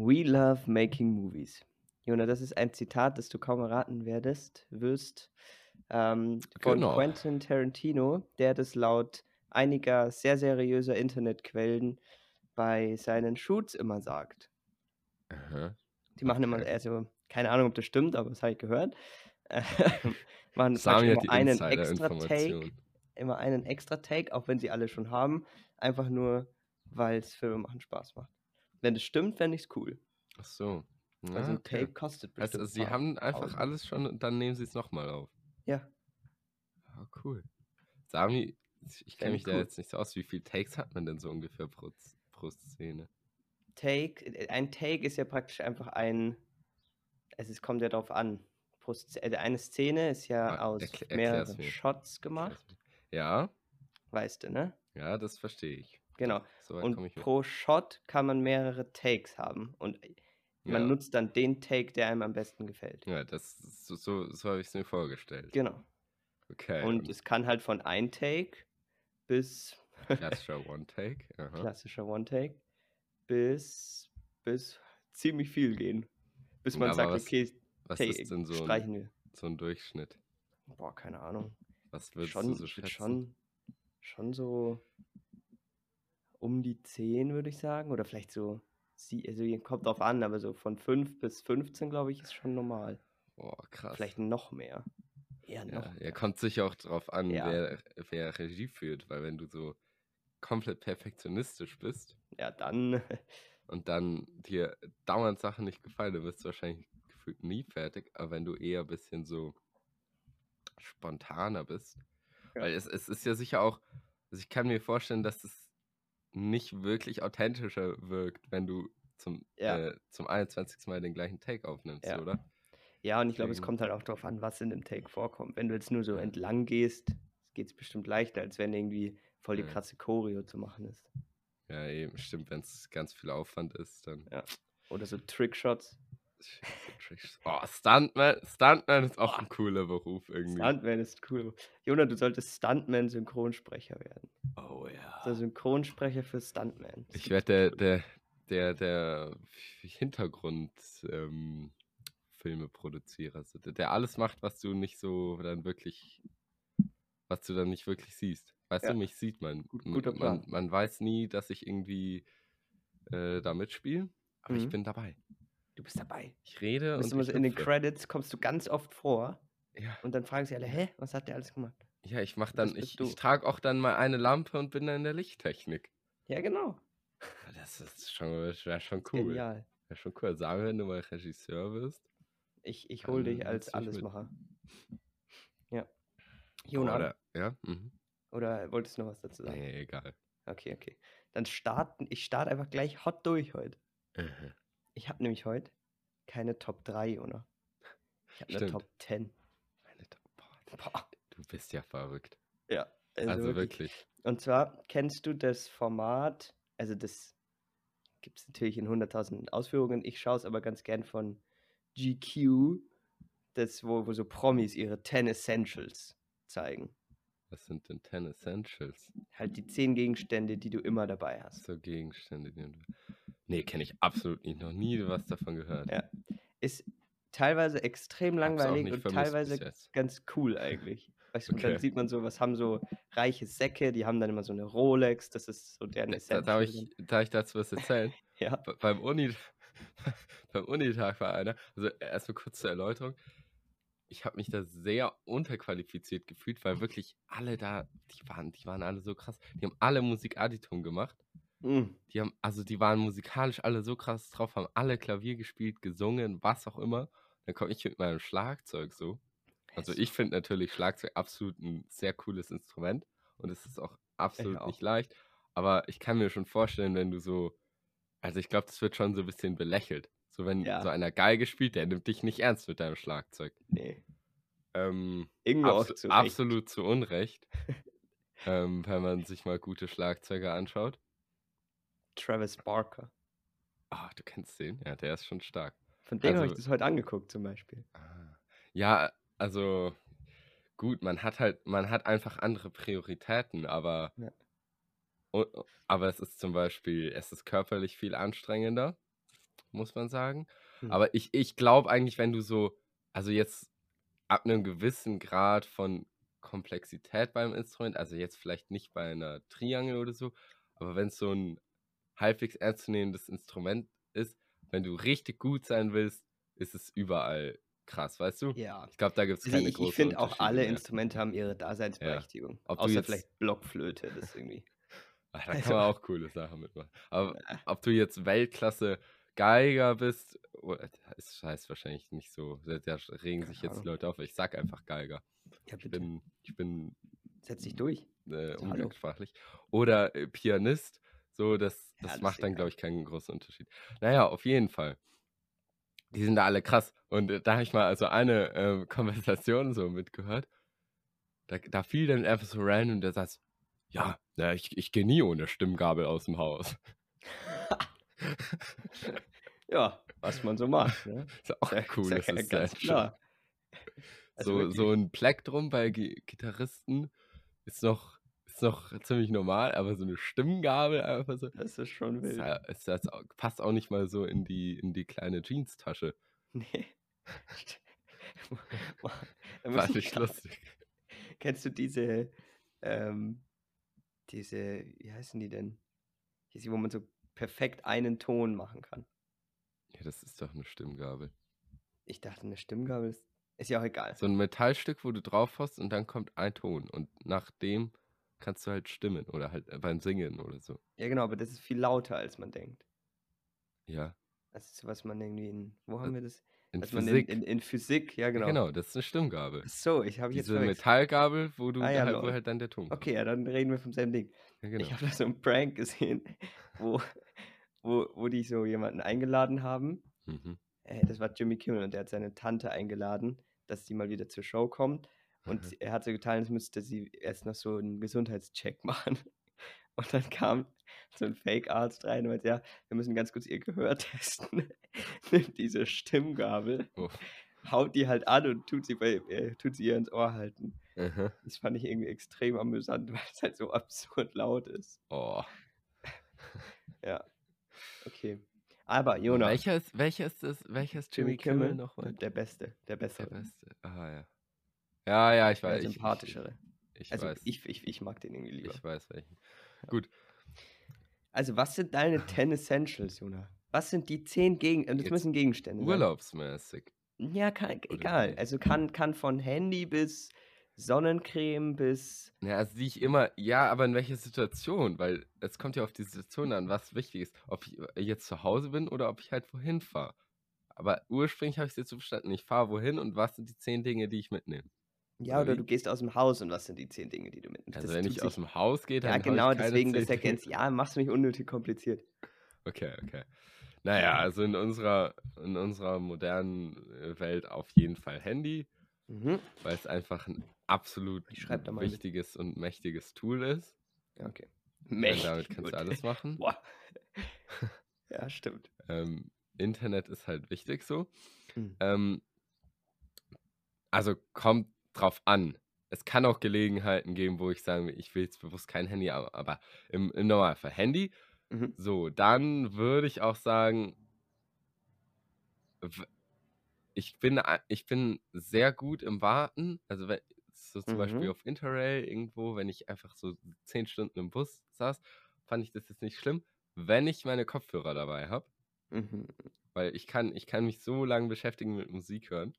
We love making movies. Jona, das ist ein Zitat, das du kaum erraten werdest, wirst, ähm, von Genau. Quentin Tarantino, der das laut einiger sehr seriöser Internetquellen bei seinen Shoots immer sagt. Aha. Die machen immer, also keine Ahnung, ob das stimmt, aber das habe ich gehört. Machen Sami immer einen extra Take, immer einen extra Take, auch wenn sie alle schon haben, einfach nur, weil es Filme machen Spaß macht. Wenn das stimmt, fände ich es cool. Ach so. Also Ja, ein okay. Take kostet bestimmt. Also, ein sie haben einfach Tausend. alles schon und dann nehmen sie es nochmal auf. Ja, Ah, cool. Sami, ich- kenne mich ich da cool. jetzt nicht so aus. Wie viele Takes hat man denn so ungefähr pro, pro Szene? Take, äh, ein Take ist ja praktisch einfach ein, also es kommt ja darauf an. Pro äh, Eine Szene ist ja Ah, aus erklä- erklär's mehreren. Shots gemacht, Ja, weißt du, ne? ja, das verstehe ich. Genau. So Und pro Shot kann man mehrere Takes haben und man ja. nutzt dann den Take, der einem am besten gefällt. ja, das so, so, so habe ich es mir vorgestellt. Genau. Okay. Und es kann halt von ein Take bis klassischer One-Take. aha. klassischer One-Take bis, bis ziemlich viel gehen. Bis man Aber sagt, was- okay, Was Take, ist denn so streichen ein, wir. so ein Durchschnitt? Boah, keine Ahnung. Was würdest Schon, du so schätzen? schon, schon so um die 10, würde ich sagen. Oder vielleicht so, sie, also kommt drauf an, aber so von 5 bis 15, glaube ich, ist schon normal. Boah, krass. Vielleicht noch mehr. Eher noch Ja, ja, mehr. kommt sicher auch drauf an, Ja. wer, wer Regie führt, weil wenn du so komplett perfektionistisch bist Ja, dann, und dann dir dauernd Sachen nicht gefallen, dann wirst du wahrscheinlich gefühlt nie fertig, aber wenn du eher ein bisschen so spontaner bist, Ja. weil es, es ist ja sicher auch, also ich kann mir vorstellen, dass es nicht wirklich authentischer wirkt, wenn du zum, Ja. äh, zum 21. Mal den gleichen Take aufnimmst, Ja. oder? ja, und ich glaube, es kommt halt auch darauf an, was in dem Take vorkommt. Wenn du jetzt nur so entlang gehst, geht es bestimmt leichter, als wenn irgendwie voll die Ja. krasse Choreo zu machen ist. Ja, eben, stimmt, wenn es ganz viel Aufwand ist, dann Ja. Oder so Trickshots. Oh, Stuntman, Stuntman ist auch Boah. ein cooler Beruf irgendwie. Stuntman ist cool. Jona, du solltest Stuntman-Synchronsprecher werden. Oh ja. Der Synchronsprecher für Stuntman. Das Ich werde der, der, der, der Hintergrund ähm, Filme Produzierer, also der, der alles macht, was du nicht so dann wirklich, was du dann nicht wirklich siehst. Weißt Ja. du, mich sieht man. Gut- guter man, Plan. man weiß nie, dass ich irgendwie äh, da mitspiele, aber ich Mhm. bin dabei. Du bist dabei. Ich rede Du bist und ich in den. Credits kommst du ganz oft vor Ja, und dann fragen sie alle, hä, was hat der alles gemacht? ja, ich mach dann, bist ich, ich trage auch dann mal eine Lampe und bin dann in der Lichttechnik. Ja, genau. Ja, Das ist schon, wäre schon cool. Genial. Wäre schon cool. Sagen wir, wenn du mal Regisseur wirst. Ich, ich hole dich als mit. Allesmacher. Ja. Jona, Oder, ja? Mhm. oder wolltest du noch was dazu sagen? Nee, egal. Okay, okay. Dann starten, ich starte einfach gleich hot durch heute. Mhm. Ich habe nämlich heute keine Top 3, Jona. Ich habe eine. Top 10. Meine Top- Boah. du bist ja verrückt. Ja, also, Also, wirklich. wirklich. Und zwar kennst du das Format, also das gibt es natürlich in 100.000 Ausführungen. Ich schaue es aber ganz gern von GQ, das, wo, wo so Promis ihre 10 Essentials zeigen. Was sind denn 10 Essentials? Halt die 10 Gegenstände, die du immer dabei hast. So Gegenstände, die du. Nee, kenne ich absolut nicht. Noch nie was davon gehört. Ja. Ist teilweise extrem langweilig und teilweise ganz cool eigentlich. Weißt du, und dann Okay. sieht man so, was haben so reiche Säcke, die haben dann immer so eine Rolex, das ist so deren Da, Essential. darf, drin. ich, darf ich dazu was erzählen? Ja, Be- beim Uni beim Unitag war einer, also erstmal kurz zur Erläuterung. Ich habe mich da sehr unterqualifiziert gefühlt, weil wirklich alle da, die waren, die waren alle so krass. Die haben alle Musikadditum gemacht. Mm, Die haben, also die waren musikalisch alle so krass drauf, haben alle Klavier gespielt, gesungen, was auch immer. Dann komme ich mit meinem Schlagzeug so. Also ich finde natürlich Schlagzeug absolut ein sehr cooles Instrument und es ist auch absolut auch. nicht leicht. Aber ich kann mir schon vorstellen, wenn du so, also ich glaube, das wird schon so ein bisschen belächelt. So wenn Ja. so einer Geige spielt, der nimmt dich nicht ernst mit deinem Schlagzeug. nee. Ähm, Irgendwo abso zu absolut zu Unrecht, ähm, wenn man sich mal gute Schlagzeuger anschaut. Travis Barker. Ah, du kennst den? Ja, der ist schon stark. Von dem habe ich Also- das heute angeguckt zum Beispiel. Ah. Ja, also gut, man hat halt, man hat einfach andere Prioritäten, aber, Ja. aber es ist zum Beispiel, es ist körperlich viel anstrengender muss man sagen. Hm. Aber ich, ich glaube eigentlich, wenn du so, also jetzt ab einem gewissen Grad von Komplexität beim Instrument, also jetzt vielleicht nicht bei einer Triangel oder so, aber wenn es so ein halbwegs ernstzunehmendes Instrument ist, wenn du richtig gut sein willst, ist es überall krass, weißt du? Ja. Ich glaube, da gibt es Also keine ich, großen ich finde auch alle mehr. Instrumente haben ihre Daseinsberechtigung. Ob du Außer jetzt- vielleicht Blockflöte, das ist irgendwie. Ah, da kann Also- man auch coole Sachen mitmachen. Aber Ja. ob du jetzt Weltklasse Geiger bist, das heißt wahrscheinlich nicht so, da regen sich jetzt die. Leute auf. Ich sag einfach Geiger. Ja, Ich bitte. bin, ich bin Setz dich durch. äh, Also, umgangssprachlich. Oder äh, Pianist, so, das, Ja, das macht ist dann, glaube ich, keinen großen Unterschied. Naja, auf jeden Fall. Die sind da alle krass. Und äh, da habe ich mal also eine äh, Konversation so mitgehört. Da, da fiel dann einfach so random der Satz, ja, na, ich, ich gehe nie ohne Stimmgabel aus dem Haus. Ja, was man so macht. Ne? Ist auch Ja, cool. ja das ist ganz klar. Also so, wirklich. so ein Plektrum bei Gi- Gitarristen ist noch, ist noch ziemlich normal, aber so eine Stimmgabel einfach so. Das ist schon Ist wild. ja, ist das passt auch nicht mal so in die, in die kleine Jeans-Tasche. Nee. War ich nicht lustig. Kennst du diese, ähm, diese, wie heißen die denn? Diese, wo man so perfekt einen Ton machen kann. Ja, das ist doch eine Stimmgabel. Ich dachte, eine Stimmgabel ist, ist ja auch egal. So ein Metallstück, wo du drauf hast und dann kommt ein Ton. Und nach dem kannst du halt stimmen oder halt äh, beim Singen oder so. Ja, genau, aber das ist viel lauter, als man denkt. Ja. Das ist, was man irgendwie in, wo haben wir das? In man Physik. in, in, in Physik, ja Ja, genau. genau, das ist eine Stimmgabel. Ach So, ich habe jetzt Diese. Metallgabel, wo du Ah, ja, halt, wo halt dann der Ton kommt. Okay, ja, dann reden wir vom selben Ding. Ja, genau. Ich habe da so einen Prank gesehen, wo, wo, wo die so jemanden eingeladen haben. Mhm. Äh, das war Jimmy Kimmel und der hat seine Tante eingeladen, dass sie mal wieder zur Show kommt. Und Mhm. er hat so getan, als müsste sie erst noch so einen Gesundheitscheck machen. Und dann kam so ein Fake-Arzt rein und meinte, ja, wir müssen ganz kurz ihr Gehör testen. Nimmt diese Stimmgabel, Oh. haut die halt an und tut sie, bei, äh, tut sie ihr ins Ohr halten. Aha. Das fand ich irgendwie extrem amüsant, weil es halt so absurd laut ist. Oh. Ja. Okay. Aber, Jonas. Welcher ist, welcher ist das? Welcher ist Jimmy, Kimmel, nochmal? Der Beste. Der Der Bessere. Beste. Ah ja. Ja, ja, ich Der weiß. ich- sympathischere. Ich, ich, Also weiß. ich, ich, ich mag den irgendwie lieber. ich weiß welchen. Gut. Also was sind deine 10 Essentials, Jona? Was sind die 10 Gegen... Das Jetzt müssen Gegenstände sein. Urlaubsmäßig. Ja, kann, egal. Also kann, kann von Handy bis Sonnencreme bis... Ja, also die ich immer, ja, aber in welcher Situation? Weil es kommt ja auf die Situation an, was wichtig ist. Ob ich jetzt zu Hause bin oder ob ich halt wohin fahre. Aber ursprünglich habe ich es jetzt so verstanden, ich fahre wohin und was sind die zehn Dinge, die ich mitnehme. Ja, Oder du gehst aus dem Haus und was sind die 10 Dinge, die du mitnimmst? Also Das wenn ich aus dem Haus gehe, dann Ja, genau, ich keine deswegen zehn das ergänzt. Ja, mach's nicht unnötig kompliziert. Okay, okay. Naja, also in unserer, in unserer modernen äh, Welt auf jeden Fall Handy, Mhm. weil es einfach ein absolut mal mit. wichtiges und mächtiges Tool ist. Ja, okay. Mächtig damit kannst du alles machen. Boah. ja, stimmt. Ähm, Internet ist halt wichtig so. Mhm. Ähm, also kommt drauf an. Es kann auch Gelegenheiten geben, wo ich sage, ich will jetzt bewusst kein Handy, aber, aber im, im Normalfall Handy. Mhm. So, dann würde ich auch sagen, ich bin, ich bin sehr gut im Warten. Also wenn, so zum Beispiel Mhm. auf Interrail irgendwo, wenn ich einfach so zehn Stunden im Bus saß, fand ich das jetzt nicht schlimm, wenn ich meine Kopfhörer dabei habe. Mhm. Weil ich kann, ich kann mich so lange beschäftigen mit Musik hören.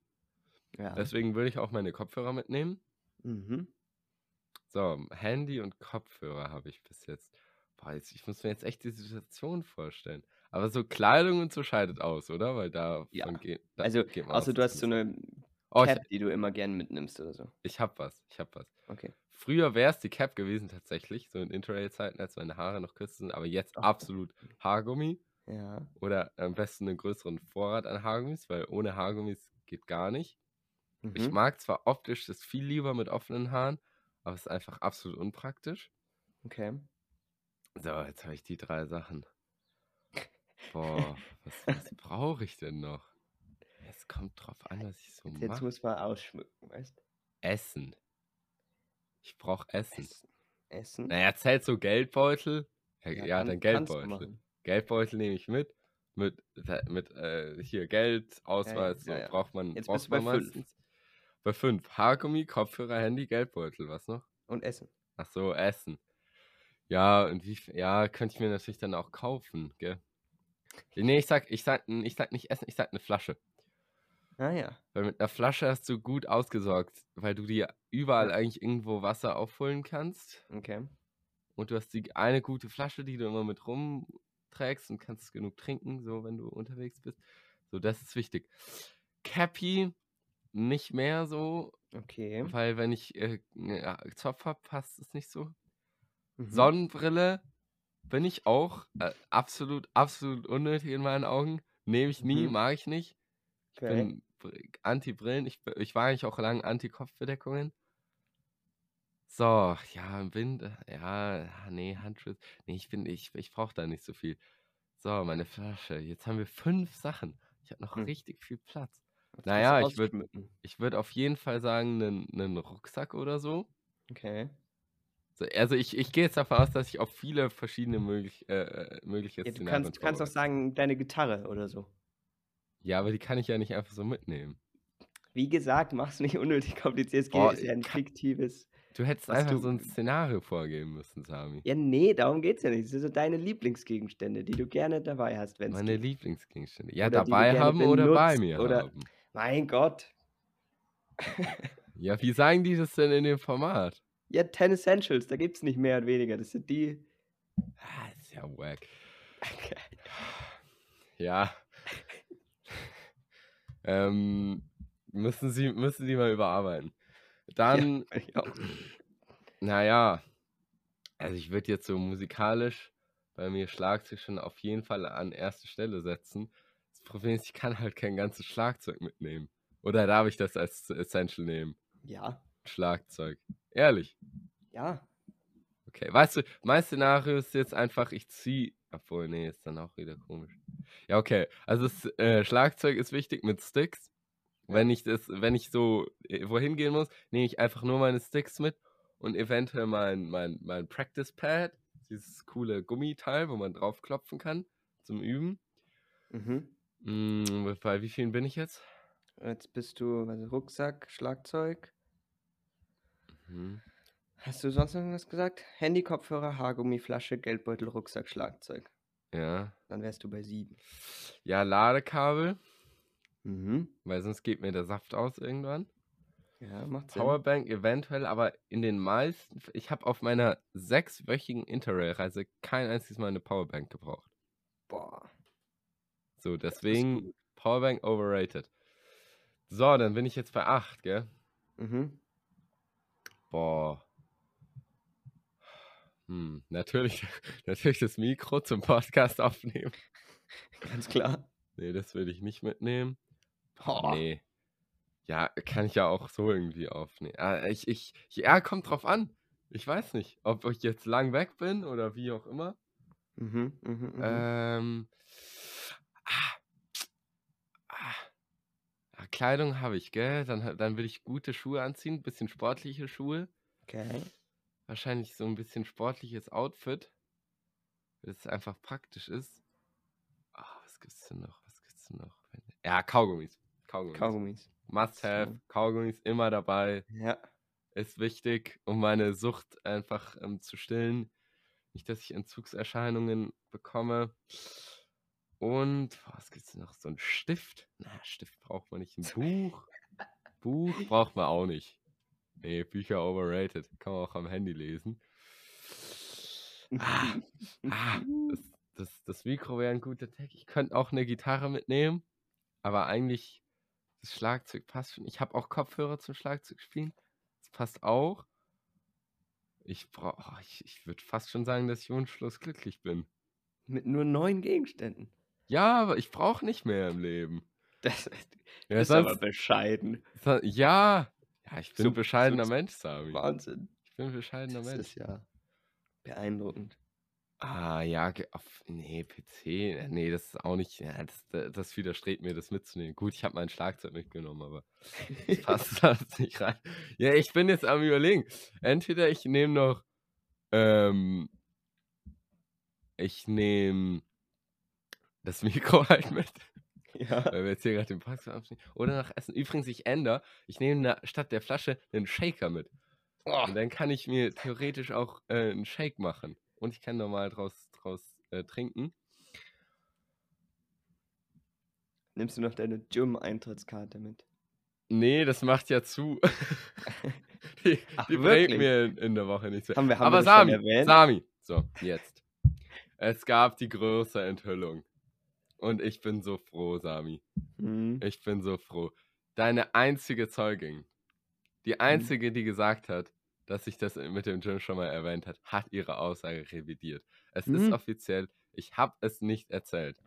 Ja. Deswegen würde ich auch meine Kopfhörer mitnehmen. Mhm. So, Handy und Kopfhörer habe ich bis jetzt. Boah, jetzt, ich muss mir jetzt echt die Situation vorstellen. Aber so Kleidung und so scheidet aus, oder? Weil da Ja. geht. Da Also, geht man außer du hast so eine Oh, ich, Cap, die du immer gern mitnimmst oder so. ich hab was, ich hab was. Okay. Früher wäre es die Cap gewesen tatsächlich, so in Interrail-Zeiten, als meine Haare noch kürzer sind, aber jetzt Ach. absolut Haargummi Ja. oder am besten einen größeren Vorrat an Haargummis, weil ohne Haargummis geht gar nicht. Ich Mhm. mag zwar optisch das viel lieber mit offenen Haaren, aber es ist einfach absolut unpraktisch. Okay. So, jetzt habe ich die drei Sachen. Boah, was, was brauche ich denn noch? Es kommt drauf an, was ich so Jetzt, jetzt mache. muss man ausschmücken, weißt du? Essen. Ich brauche Essen. Essen. Essen. Naja, zählt so Geldbeutel? Ja, ja, kann- dann Geldbeutel. Geldbeutel nehme ich mit. mit, mit äh, hier Geld, Ausweis, ja, so ja. braucht man, Jetzt braucht bist du bei man fünf. meistens. Bei fünf. Haargummi, Kopfhörer, Handy, Geldbeutel, was noch? Und Essen. Ach so, Essen. Ja, und wie, ja, könnte ich mir natürlich dann auch kaufen, gell? Nee, ich sag, ich sag, ich sag nicht Essen, ich sag eine Flasche. Ah ja. Weil mit einer Flasche hast du gut ausgesorgt, weil du dir überall eigentlich irgendwo Wasser auffüllen kannst. Okay. Und du hast die eine gute Flasche, die du immer mit rumträgst und kannst genug trinken, so wenn du unterwegs bist. So, das ist wichtig. Cappy nicht mehr so, Okay. weil wenn ich äh, ja, Zopf habe, passt es nicht so. Mhm. Sonnenbrille bin ich auch äh, absolut, absolut unnötig in meinen Augen. Nehme ich nie, Mhm. mag ich nicht. Ich Okay. bin Br- Anti-Brillen. Ich, ich war eigentlich auch lange Anti-Kopfbedeckungen. So, ja, im Wind, äh, ja, nee, Handschutz. Nee, ich bin, ich, ich brauche da nicht so viel. So, meine Flasche. Jetzt haben wir fünf Sachen. Ich habe noch Hm. richtig viel Platz. Naja, ich würde ich würd auf jeden Fall sagen, einen, Rucksack oder so. Okay. So, also ich, ich gehe jetzt davon aus, dass ich auf viele verschiedene möglich, äh, äh, mögliche Ja, du Szenarien kannst, du kannst auch sagen, deine Gitarre oder so. Ja, aber die kann ich ja nicht einfach so mitnehmen. Wie gesagt, mach's nicht unnötig kompliziert. Es geht, Boah, ist ja ein kann- fiktives. Du hättest einfach du- so ein Szenario vorgeben müssen, Sami. Ja, nee, darum geht's ja nicht. Das sind so deine Lieblingsgegenstände, die du gerne dabei hast, wenn es Meine geht. Lieblingsgegenstände. Ja, Oder dabei haben oder bei mir oder- haben. Mein Gott. Ja, wie sagen die das denn in dem Format? Ja, 10 Essentials, da gibt's nicht mehr und weniger. Das sind die. Ah, ist ja wack. Ja. ähm, müssen sie, müssen sie mal überarbeiten. Dann, Ja, auch. naja, also ich würde jetzt so musikalisch bei mir Schlagzeug schon auf jeden Fall an erste Stelle setzen. Das Problem ist, ich kann halt kein ganzes Schlagzeug mitnehmen. Oder darf ich das als Essential nehmen? ja, Schlagzeug. Ehrlich. ja. Okay, weißt du, mein Szenario ist jetzt einfach, ich ziehe. Obwohl, nee, ist dann auch wieder komisch. Ja, okay. Also das äh, Schlagzeug ist wichtig mit Sticks. Wenn ich das, wenn ich so äh, wohin gehen muss, nehme ich einfach nur meine Sticks mit und eventuell mein, mein, mein Practice Pad, dieses coole Gummiteil, wo man draufklopfen kann zum Üben. Mhm. Mm, bei wie vielen bin ich jetzt? Jetzt bist du, was, Rucksack, Schlagzeug. Mhm. Hast du sonst noch irgendwas gesagt? Handy, Kopfhörer, Haargummi, Flasche, Geldbeutel, Rucksack, Schlagzeug. Ja. Dann wärst du bei sieben. Ja, Ladekabel, Mhm. weil sonst geht mir der Saft aus irgendwann. Ja, macht Sinn. Powerbank eventuell, aber in den meisten, ich habe auf meiner sechswöchigen Interrail-Reise kein einziges Mal eine Powerbank gebraucht. So, deswegen. Powerbank overrated. So, dann bin ich jetzt bei 8, gell? Mhm. Boah. Hm, natürlich, natürlich das Mikro zum Podcast aufnehmen. Ganz klar. Nee, das würde ich nicht mitnehmen. Boah. Nee. Ja, kann ich ja auch so irgendwie aufnehmen. Ah, ich, ich, ja, kommt drauf an. Ich weiß nicht, ob ich jetzt lang weg bin oder wie auch immer. Mhm, mhm, mhm. Ähm, ah, ah, ja, Kleidung habe ich, gell? Dann, dann will ich gute Schuhe anziehen, bisschen sportliche Schuhe. okay. Wahrscheinlich so ein bisschen sportliches Outfit, weil es einfach praktisch ist. Ah, was gibt's denn noch? Was gibt's denn noch? Ja, Kaugummis. Kaugummis. Kaugummis. Must have. So. Kaugummis immer dabei. Ja. Ist wichtig, um meine Sucht einfach ähm, zu stillen. Nicht, dass ich Entzugserscheinungen bekomme. Und was gibt's noch? So ein Stift? Na, Stift braucht man nicht. Ein Buch? Buch braucht man auch nicht. Nee, Bücher overrated. Kann man auch am Handy lesen. Ah, ah, das, das, das Mikro wäre ein guter Tag. Ich könnte auch eine Gitarre mitnehmen, aber eigentlich das Schlagzeug passt schon. Ich habe auch Kopfhörer zum Schlagzeug spielen. Das passt auch. Ich brauche, ich, ich würde fast schon sagen, dass ich wunschlos glücklich bin. Mit nur neun Gegenständen. Ja, aber ich brauche nicht mehr im Leben. Das ist, Ja, ist aber sonst, bescheiden. so- ja, ja, ich bin So- ein bescheidener so- Mensch, Sami. Wahnsinn. Ich bin ein bescheidener Das Mensch. ist ja beeindruckend. Ah, ja, auf, nee, PC, äh, nee, das ist auch nicht, ja, das, da- das widerstrebt mir, das mitzunehmen. Gut, ich habe mein Schlagzeug mitgenommen, aber das passt das nicht rein. Ja, ich bin jetzt am überlegen. Entweder ich nehme noch, ähm, ich nehme das Mikro halt mit. Ja. Weil wir jetzt hier gerade den Podcast abschneiden. Oder nach Essen. Übrigens, ich ändere. Ich nehme statt der Flasche einen Shaker mit. Oh, Und dann kann ich mir theoretisch auch äh, einen Shake machen. Und ich kann normal draus, draus äh, trinken. nimmst du noch deine Gym-Eintrittskarte mit? Nee, das macht ja zu. die Ach, die bringt mir in, in der Woche nichts mehr. Haben wir, haben Aber wir Sami? Sami. So, jetzt. Es gab die große Enthüllung. Und ich bin so froh, Sami. Hm. Ich bin so froh. Deine einzige Zeugin, die einzige, die gesagt hat, dass sich das mit dem Gym schon mal erwähnt hat, hat ihre Aussage revidiert. Es ist Hm. offiziell, ich habe es nicht erzählt.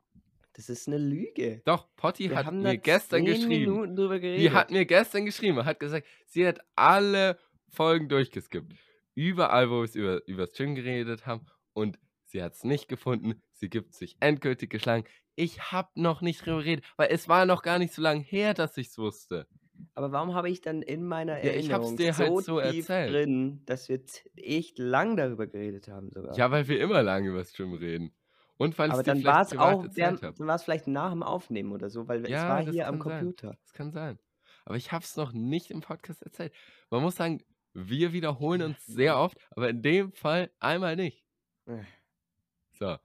Das ist eine Lüge. Doch, Potti Wir hat mir gestern 10 geschrieben. Die hat mir gestern geschrieben, hat gesagt, sie hat alle Folgen durchgeskippt. Überall, wo wir es über, über das Gym geredet haben. Und sie hat es nicht gefunden. Sie gibt sich endgültig geschlagen. Ich habe noch nicht drüber geredet, weil es war noch gar nicht so lange her, dass ich es wusste. Aber warum habe ich dann in meiner Ja, ich hab's Erinnerung dir halt so tief erzählt. drin, dass wir echt lang darüber geredet haben sogar. Ja, weil wir immer lange über Gym reden. Und weil ich Aber es dann war es auch, habe. dann war es vielleicht nach dem Aufnehmen oder so, weil es Ja, war das hier am kann sein. Computer. Das kann sein. Aber ich habe es noch nicht im Podcast erzählt. Man muss sagen, wir wiederholen uns sehr oft, aber in dem Fall einmal nicht. Äh. So.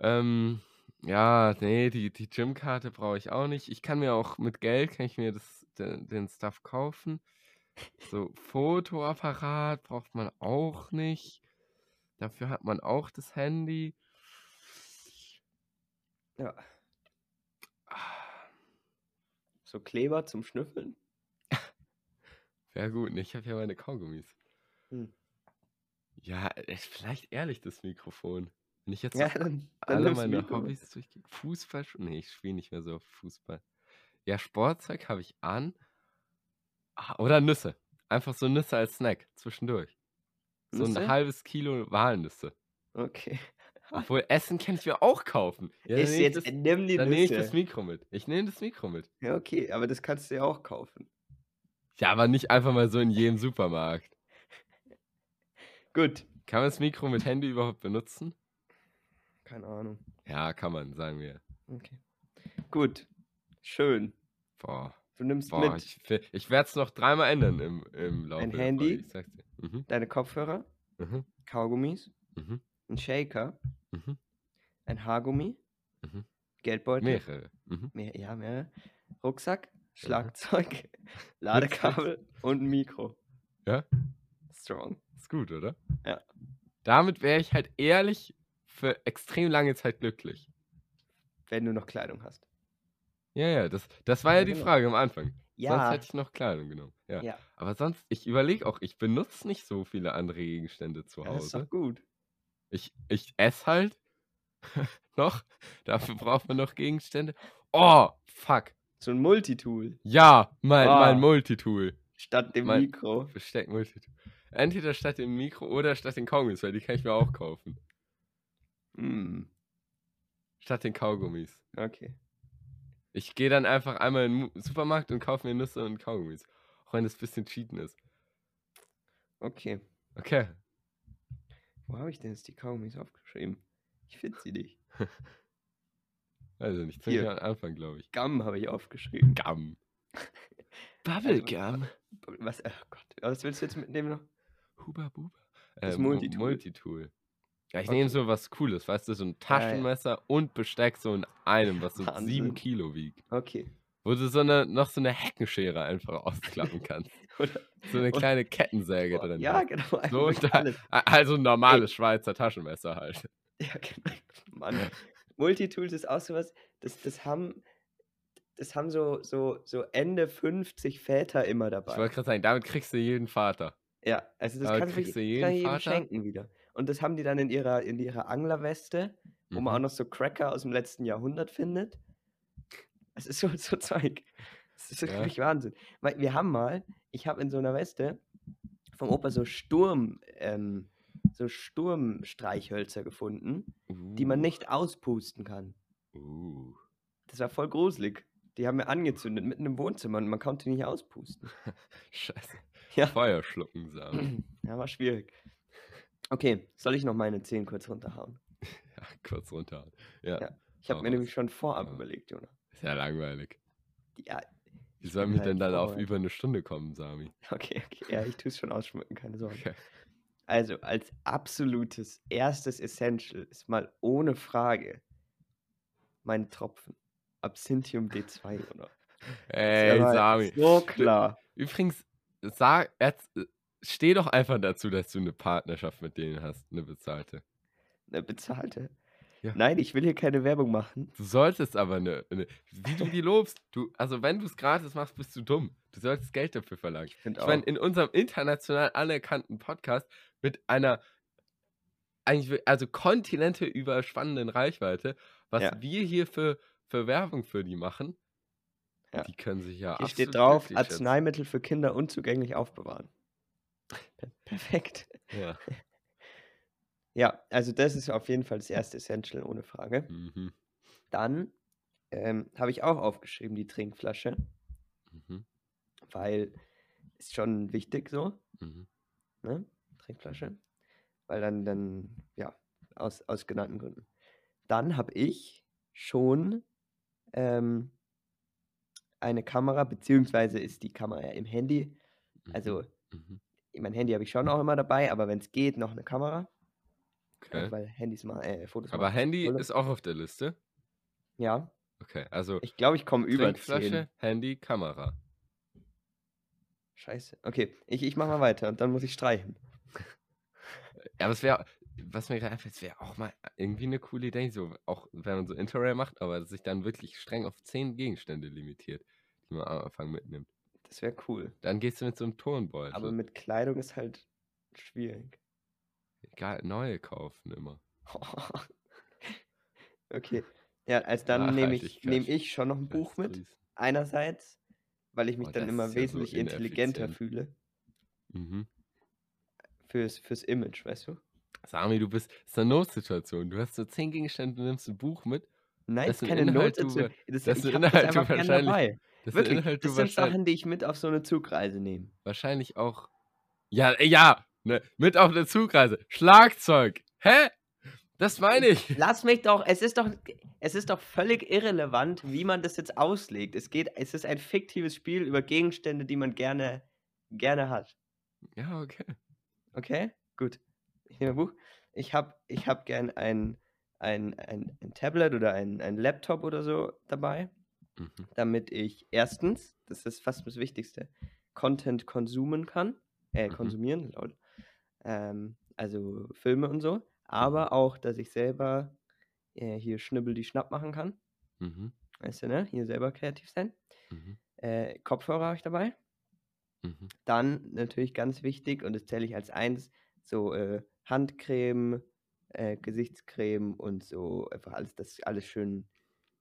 Ähm, ja, nee, die, die Gymkarte brauche ich auch nicht. Ich kann mir auch mit Geld, kann ich mir das, den, den Stuff kaufen. So, Fotoapparat braucht man auch nicht. Dafür hat man auch das Handy. Ja. So Kleber zum Schnüffeln. Wäre gut, ne? ich habe ja meine Kaugummis. Hm. Ja, äh, vielleicht ehrlich das Mikrofon. Wenn ich jetzt Ja, dann, dann alle meine. Hobbys durchgehe. Fußball? Nee, ich spiele nicht mehr so auf Fußball. Ja, Sportzeug habe ich an. Ah, Oder Nüsse. Einfach so Nüsse als Snack zwischendurch. So ein Nüsse? halbes Kilo Walnüsse. Okay. Obwohl, Essen kann ich mir auch kaufen. Ja, ich, jetzt, das, nimm die dann nehme ich das Nüsse. Mikro mit. Ich nehme das Mikro mit. Ja, okay, aber das kannst du ja auch kaufen. Ja, aber nicht einfach mal so in jedem Supermarkt. Gut. Kann man das Mikro mit Handy überhaupt benutzen? Keine Ahnung. Ja, kann man, sagen wir. Okay. Gut. Schön. Boah, Du nimmst boah mit ich, ich werde es noch dreimal ändern im, im Laufe Ein Handy? Mhm, deine Kopfhörer, mhm, Kaugummis, mhm, ein Shaker, mhm, ein Haargummi, mhm. Geldbeutel. Mehrere. Mhm. Mehr, ja, mehrere. Rucksack, Schlagzeug, Ladekabel und ein Mikro. Ja? Strong. Ist gut, oder? Ja. Damit wäre ich halt ehrlich für extrem lange Zeit glücklich. Wenn du noch Kleidung hast. Ja, ja, das, das war ja Ja, die genau. Frage am Anfang. Sonst Ja. hätte ich noch Kleidung genommen. Ja. Ja. Aber sonst, ich überlege auch, ich benutze nicht so viele andere Gegenstände zu ja, das ist Hause. doch gut. Ich, ich esse halt noch. Dafür braucht man noch Gegenstände. Oh, fuck. So ein Multitool Ja, mein, Ah. mein Multitool. statt dem Mein- Mikro. Besteck Multitool. Entweder statt dem Mikro oder statt den Kaugummis, weil die kann ich mir auch kaufen. Mm, Statt den Kaugummis. okay. Ich gehe dann einfach einmal in den Supermarkt und kaufe mir Nüsse und Kaugummis. Auch wenn das ein bisschen Cheaten ist. Okay. Okay. Wo habe ich denn jetzt die Kaugummis aufgeschrieben? Ich finde sie nicht. Also nicht ziemlich am Anfang, glaube ich. Gum habe ich aufgeschrieben. Gum. Bubblegum. Was, oh Gott, was willst du jetzt mitnehmen noch? Huba Buba. Das Mu- Multitool. Multitool. Ja, ich Okay. nehme so was Cooles, weißt du, so ein Ja, ja. Taschenmesser und Besteck so in einem, was so Wahnsinn. sieben Kilo wiegt. Okay. Wo du so eine, noch so eine Heckenschere einfach ausklappen kannst. Oder, So eine Und- kleine Kettensäge drin. ja, genau. So, und da, also ein normales Schweizer Taschenmesser halt. Ja, genau. Mann. Multitools ist auch sowas, das, das haben, das haben so, so, so Ende 50 Väter immer Ich dabei. wollte gerade sagen, damit kriegst du jeden Vater. Ja, also das Aber kannst du kriegst du jeden kann ich jedem Vater? schenken wieder. Und das haben die dann in ihrer, in ihrer Anglerweste, wo man auch Mhm. noch so Cracker aus dem letzten Jahrhundert findet. Es ist so, so Zeug. Das ist Ja. wirklich Wahnsinn. Weil wir haben mal, ich habe in so einer Weste vom Opa so Sturm, ähm, so Sturmstreichhölzer gefunden, die man Uh, nicht auspusten kann. Uh. Das war voll gruselig. Die haben wir angezündet mitten im Wohnzimmer und man konnte nicht auspusten. Scheiße. Ja. Feuer schlucken, Sam. ja, war schwierig. Okay, soll ich noch meine 10 kurz runterhauen? Ja, kurz runter. Ja. Ja. Ich habe mir nämlich schon vorab Ja. überlegt, Jonas. Ist ja langweilig. Ja, Wie sollen wir denn halt dann auf über eine Stunde kommen, Sami? Okay, okay. Ja, ich tue es schon ausschmücken, keine Sorge. Okay. Also, als absolutes erstes Essential ist mal ohne Frage meine Tropfen. Absinthium D2, oder? Ey, Sami. So klar. Übrigens, sag, erz- steh doch einfach dazu, dass du eine Partnerschaft mit denen hast, eine bezahlte. Eine bezahlte. Ja. Nein, ich will hier keine Werbung machen. Du solltest aber eine, eine wie du die lobst, du, also wenn du es gratis machst, bist du dumm. Du solltest Geld dafür verlangen. Ich Ich meine, in unserem international anerkannten Podcast mit einer eigentlich, also Kontinente überspannenden Reichweite, was Ja. wir hier für, für Werbung für die machen, Ja. die können sich ja Hier steht drauf. Arzneimittel für Kinder unzugänglich aufbewahren. Per perfekt. Ja. Ja, also das ist auf jeden Fall das erste Essential, ohne Frage. Mhm. Dann ähm, habe ich auch aufgeschrieben, die Trinkflasche, Mhm. weil ist schon wichtig so, Mhm. ne? Trinkflasche. Weil dann, dann, ja, aus, aus genannten Gründen. Dann habe ich schon ähm, eine Kamera, beziehungsweise ist die Kamera ja im Handy. Also, Mhm. Mein Handy habe ich schon auch immer dabei, aber wenn es geht, noch eine Kamera. Okay. Weil Handys machen, äh, Fotos Aber machen Handy ist auch auf der Liste. Ja, Okay, also ich glaube, ich komme über Trinkflasche, 10. Handy, Kamera. Scheiße. Okay, ich, ich mache mal weiter und dann muss ich streichen. Ja, aber es wäre, was mir gerade einfällt, es wäre auch mal irgendwie eine coole Idee, so auch wenn man so Interrail macht, aber sich dann wirklich streng auf 10 Gegenstände limitiert, die man am Anfang mitnimmt. Das wäre cool. Dann gehst du mit so einem Turnbeutel. Aber mit Kleidung ist halt schwierig. Egal, neue kaufen immer. okay. Ja, als dann nehme ich, Nachhaltigkeit nehm ich schon noch ein Buch mit. Einerseits, weil ich mich Oh, dann immer ist ja so wesentlich intelligenter fühle. Mhm. Fürs, fürs Image, weißt du? Sami, du bist, das ist eine Notsituation. Du hast so 10 Gegenstände, du nimmst ein Buch mit. Nein, Das ist keine Notsituation. du- Das, das ich Inhalte einfach gern wahrscheinlich- dabei. Das Wirklich, sind Inhalte, das sind Sachen, die ich mit auf so eine Zugreise nehme. wahrscheinlich auch. Ja, äh, ja, ne, mit auf der Zugreise. Schlagzeug. Hä? Das meine ich. Lass mich doch, es ist doch, es ist doch völlig irrelevant, wie man das jetzt auslegt. Es geht, es ist ein fiktives Spiel über Gegenstände, die man gerne, gerne hat. Ja, okay. Okay? Gut. Ich nehme ein Buch. Ich habe ich hab gern ein, ein, ein, ein Tablet oder ein, ein Laptop oder so dabei, Mhm. damit ich erstens, das ist fast das Wichtigste, Content konsumen kann. Äh, Mhm. konsumieren, lol. Ähm, also Filme und so. Aber auch, dass ich selber äh, hier Schnibbel die Schnapp machen kann. Mhm. Weißt du, ne? Hier selber kreativ sein. Mhm. Äh, Kopfhörer habe ich dabei. Mhm. Dann natürlich ganz wichtig, und das zähle ich als eins, so äh, Handcreme, äh, Gesichtscreme und so einfach alles, dass alles schön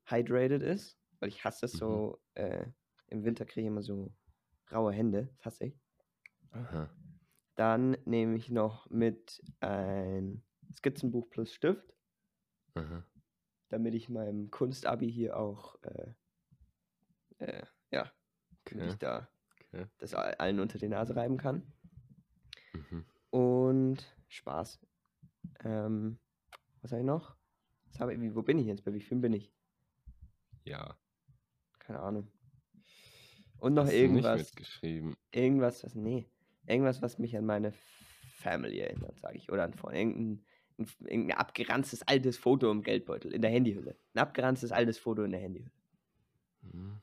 hydrated ist. Weil ich hasse das Mhm. so, äh, im Winter kriege ich immer so raue Hände. Das hasse ich. Aha. Dann nehme ich noch mit ein Skizzenbuch plus Stift, Aha. damit ich meinem Kunstabi hier auch, äh, äh, ja, Okay. ich da okay. das all- allen unter die Nase reiben kann. Mhm. Und Spaß. Ähm, was habe ich noch? Was habe ich, wo bin ich jetzt? Bei wie vielen bin ich? Ja. Keine Ahnung. Und noch Hast irgendwas. nicht mitgeschrieben. Irgendwas, was, nee. Irgendwas, was mich an meine Family erinnert, sage ich. Oder an Freunde. Irgendein, ein- irgendein abgeranztes altes Foto im Geldbeutel, in der Handyhülle. Ein abgeranztes altes Foto in der Handyhülle. Mhm.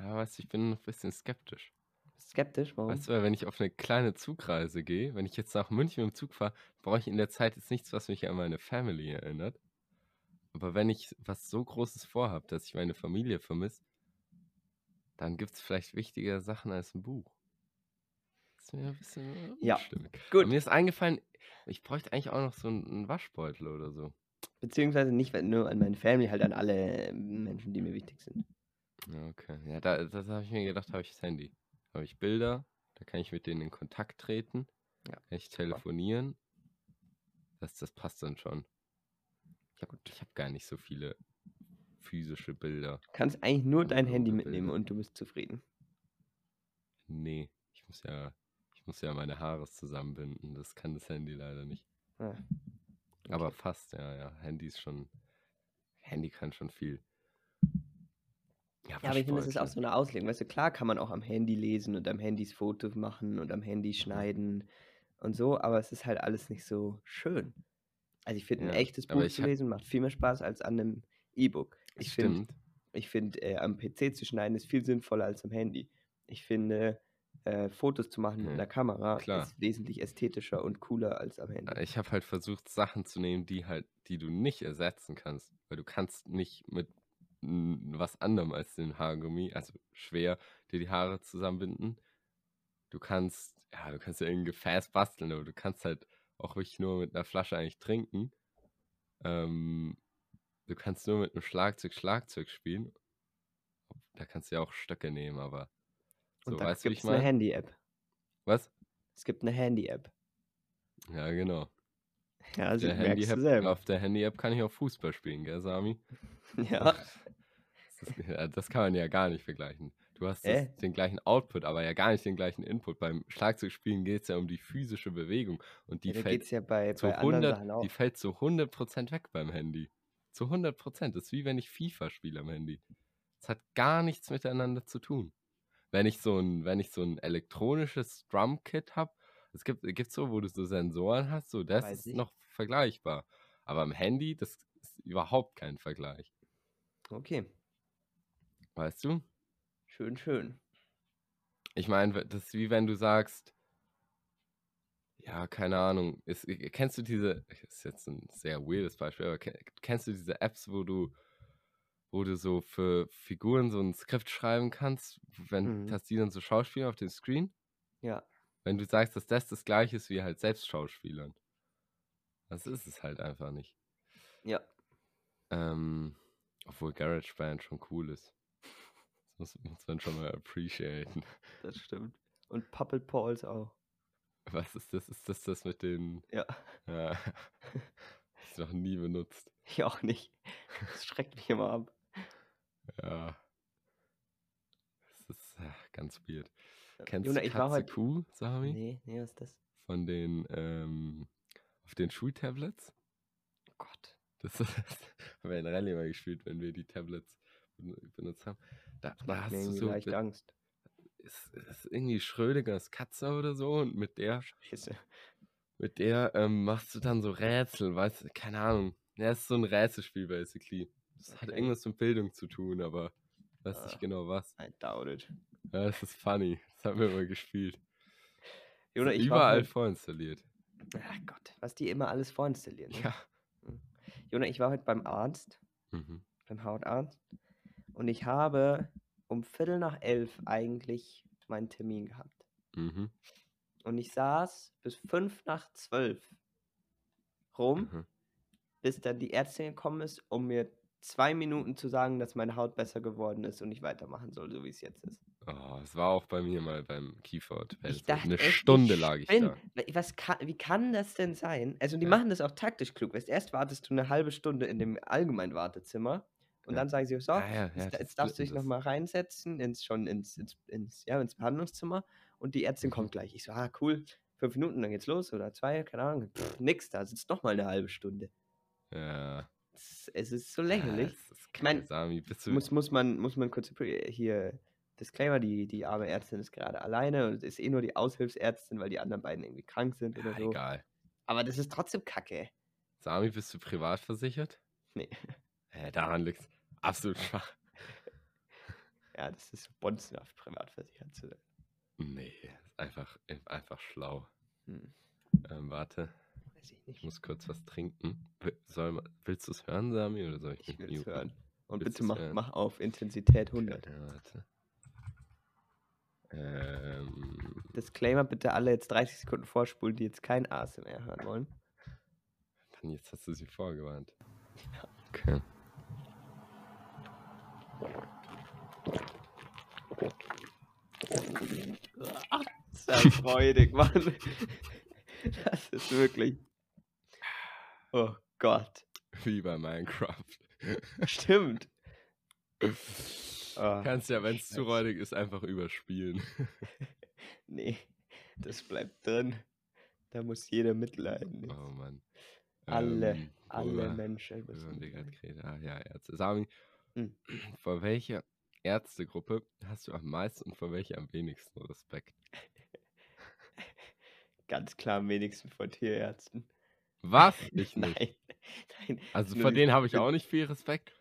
Ja, weißt du, ich bin noch ein bisschen skeptisch. Skeptisch, warum? Weißt du, weil wenn ich auf eine kleine Zugreise gehe, wenn ich jetzt nach München dem Zug fahre, brauche ich in der Zeit jetzt nichts, was mich an meine Family erinnert. Aber wenn ich was so Großes vorhabe, dass ich meine Familie vermisse, dann gibt es vielleicht wichtigere Sachen als ein Buch. Das ist mir ein bisschen Ja, gut. Und mir ist eingefallen, ich bräuchte eigentlich auch noch so einen, Waschbeutel oder so. Beziehungsweise nicht nur an meine Family, halt an alle Menschen, die mir wichtig sind. Okay. Ja, da, das habe ich mir gedacht, habe ich das Handy. Habe ich Bilder, da kann ich mit denen in Kontakt treten, Ja, kann ich telefonieren. Das, das passt dann schon. Ja gut, ich habe gar nicht so viele physische Bilder. Du kannst eigentlich nur dein Handy mitnehmen Bilder. und du bist zufrieden. Nee, ich muss ja, ich muss ja meine Haare zusammenbinden. Das kann das Handy leider nicht. Ah, Aber fast, ja, ja. Handy ist schon. Handy kann schon viel. Ja, aber ich finde, das ist auch so eine Auslegung. Weißt du, klar kann man auch am Handy lesen und am Handy Fotos machen und am Handy schneiden und so, aber es ist halt alles nicht so schön. Also ich finde, ein Ja, echtes aber Buch zu lesen macht viel mehr Spaß als an einem E-Book. Ich finde, ich finde, äh, am PC zu schneiden ist viel sinnvoller als am Handy. Ich finde, äh, Fotos zu machen mit Ja, einer Kamera klar. ist wesentlich ästhetischer und cooler als am Handy. Ich habe halt versucht, Sachen zu nehmen, die halt, die du nicht ersetzen kannst. Weil du kannst nicht mit was anderem als den Haargummi, also schwer, dir die Haare zusammenbinden. Du kannst, ja, du kannst ja irgendein Gefäß basteln, aber du kannst halt auch wirklich nur mit einer Flasche eigentlich trinken. Ähm, du kannst nur mit einem Schlagzeug Schlagzeug spielen. Da kannst du ja auch Stöcke nehmen, aber so, und da weißt du, wie gibt ich es eine meine? Handy-App. Was? Es gibt eine Handy-App. Ja, genau. Ja, also Der merkst du Handy-App, selber. auf der Handy-App kann ich auch Fußball spielen, gell, Sami? Ja, Das, ja, das kann man ja gar nicht vergleichen. Du hast das, Äh? den gleichen Output, aber ja gar nicht den gleichen Input. Beim Schlagzeugspielen geht es ja um die physische Bewegung und die ja fällt geht es ja bei, zu bei anderen 100, Sachen auch. die fällt zu 100% weg beim Handy. Zu 100%. Das ist wie wenn ich FIFA spiele am Handy. Es hat gar nichts miteinander zu tun. Wenn ich so ein, wenn ich so ein elektronisches Drumkit habe, es gibt, gibt's so, wo du so Sensoren hast, so das Weiß ist ich. noch vergleichbar. Aber am Handy, das ist überhaupt kein Vergleich. Okay, Weißt du? schön, schön. Ich meine, das ist wie wenn du sagst, ja, keine Ahnung, ist, kennst du diese, ist jetzt ein sehr weirdes Beispiel, aber ke- kennst du diese Apps, wo du, wo du so für Figuren so ein Skript schreiben kannst, wenn Mhm. das die dann so Schauspieler auf dem Screen? Ja, Wenn du sagst, dass das das gleiche ist wie halt selbst Schauspielern. Das ist es halt einfach nicht. ja. Ähm, obwohl GarageBand schon cool ist. Das muss, muss man schon mal appreciaten. Das stimmt. Und Puppet Pauls auch. Was ist das? Ist das das mit den Ja, Ja. Ich noch nie benutzt. ich auch nicht. Das schreckt mich immer ab. Ja. Das ist äh, ganz weird. Kennst Jona, du ich war Katze heute. Kuh, Sami? Nee, nee, was ist das? Von den, ähm, auf den Schultablets? Oh Gott. Das, ist, haben wir in Rallye mal gespielt, wenn wir die Tablets ben- benutzt haben. Da, da hast du so, leicht Angst. Ist, ist irgendwie Schrödingers Katze oder so und mit der, Scheiße. mit der ähm, machst du dann so Rätsel, weißt du, keine Ahnung. Ja, es ist so ein Rätselspiel basically. Das hat Okay. irgendwas mit Bildung zu tun, aber weiß Ah. nicht genau was. I doubt it. Ja, das ist funny. Das haben wir immer gespielt. Ist ich war überall vorinstalliert. Ach Gott, was die immer alles vorinstallieren. Ne? Ja. Jona, ich war heute beim Arzt, Mhm. beim Hautarzt. Und ich habe um Viertel nach elf eigentlich meinen Termin gehabt. Mhm. Und ich saß bis fünf nach zwölf rum, Mhm. bis dann die Ärztin gekommen ist, um mir zwei Minuten zu sagen, dass meine Haut besser geworden ist und ich weitermachen soll, so wie es jetzt ist. Oh, es war auch bei mir mal beim. Ich dachte Eine echt, Stunde lag ich spinn. da. Wa- Was kann, wie kann das denn sein? Also die Ja. machen das auch taktisch klug. Weißt, erst wartest du eine halbe Stunde in dem allgemeinen Wartezimmer und Ja. dann sagen sie, so, Ja, ja, ja, jetzt, jetzt darfst du dich nochmal reinsetzen, ins, schon ins, ins, ins, ja, ins Behandlungszimmer und die Ärztin Mhm. kommt gleich. Ich so, ah, cool, fünf Minuten, dann geht's los oder zwei, keine Ahnung. Pff, nix, da sitzt nochmal eine halbe Stunde. Ja. Es, es ist so lächerlich. Ich mein, kacke, Sami. Bist du, Muss, muss, man, muss man kurz hier, Disclaimer, die, die arme Ärztin ist gerade alleine und ist eh nur die Aushilfsärztin, weil die anderen beiden irgendwie krank sind ja, oder so. egal. Aber das ist trotzdem kacke. Sami, bist du privat versichert? Nee. Äh, daran liegt's. Absolut schwach. Ja, das ist bonzenhaft, privat versichert zu sein. Nee, ist einfach, einfach schlau. Hm, Ähm, warte, weiß ich ich nicht. muss kurz was trinken. Soll, willst du es hören, Sami, oder soll ich Ich will es hören. Und Willst bitte mach, hören? mach auf Intensität 100. Ja, warte. Ähm, Disclaimer, bitte alle jetzt 30 Sekunden vorspulen, die jetzt kein ASMR hören wollen. Mann, jetzt hast du sie vorgewarnt. Okay. Sehr freudig, Mann. Das ist wirklich. Oh Gott. Wie bei Minecraft. Stimmt. Ah, Kannst ja, wenn es zu räudig ist, einfach überspielen. Nee, das bleibt drin. Da muss jeder mitleiden. Oh Mann. Alle, Ähm, alle Menschen müssen. Ah, ja, Ärzte. Sami, Hm. vor welcher Ärztegruppe hast du am meisten und vor welcher am wenigsten Respekt? Ganz klar am wenigsten von Tierärzten. Was? Ich nicht. Nein, nein. Also vor denen habe ich auch nicht viel Respekt.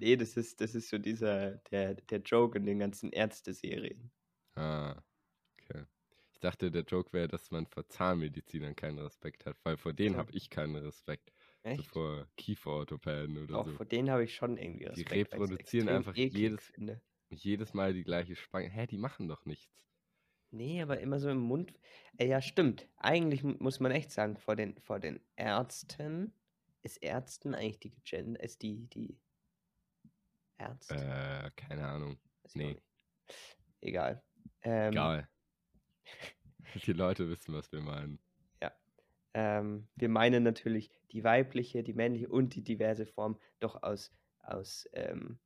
Nee, das ist, das ist so dieser, der, der Joke in den ganzen Ärzteserien. Ah, okay. Ich dachte, der Joke wäre, dass man vor Zahnmedizinern keinen Respekt hat, weil vor denen habe ich keinen Respekt. So Echt? vor Kieferorthopäden oder Auch so. vor denen habe ich schon irgendwie Die Respekt. ich's reproduzieren einfach jedes- Finde. Jedes Mal die gleiche Spange. Hä, die machen doch nichts. Nee, aber immer so im Mund. Äh, ja, stimmt. Eigentlich mu- muss man echt sagen, vor den, vor den Ärzten ist Ärzten eigentlich die Gender, ist die, die Ärzte? Äh, keine Ahnung. Weiß nee. Egal. Ähm, Egal. Die Leute wissen, was wir meinen. Ähm, wir meinen natürlich die weibliche, die männliche und die diverse Form. Doch aus, aus ähm,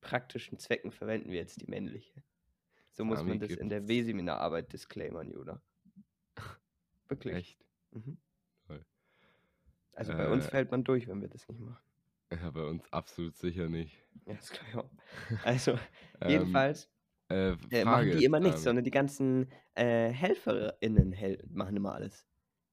praktischen Zwecken verwenden wir jetzt die männliche. So muss Sami man das in der. W-Seminararbeit disclaimern, Judah. Wirklich. Echt? Mhm. Toll. Also bei uns Äh, fällt man durch, wenn wir das nicht machen. Ja, bei uns absolut sicher nicht. Ja, das glaube ich auch. Also, Ähm, jedenfalls äh, äh, machen die ist, immer nichts, Sami. sondern die ganzen äh, HelferInnen hel machen immer alles.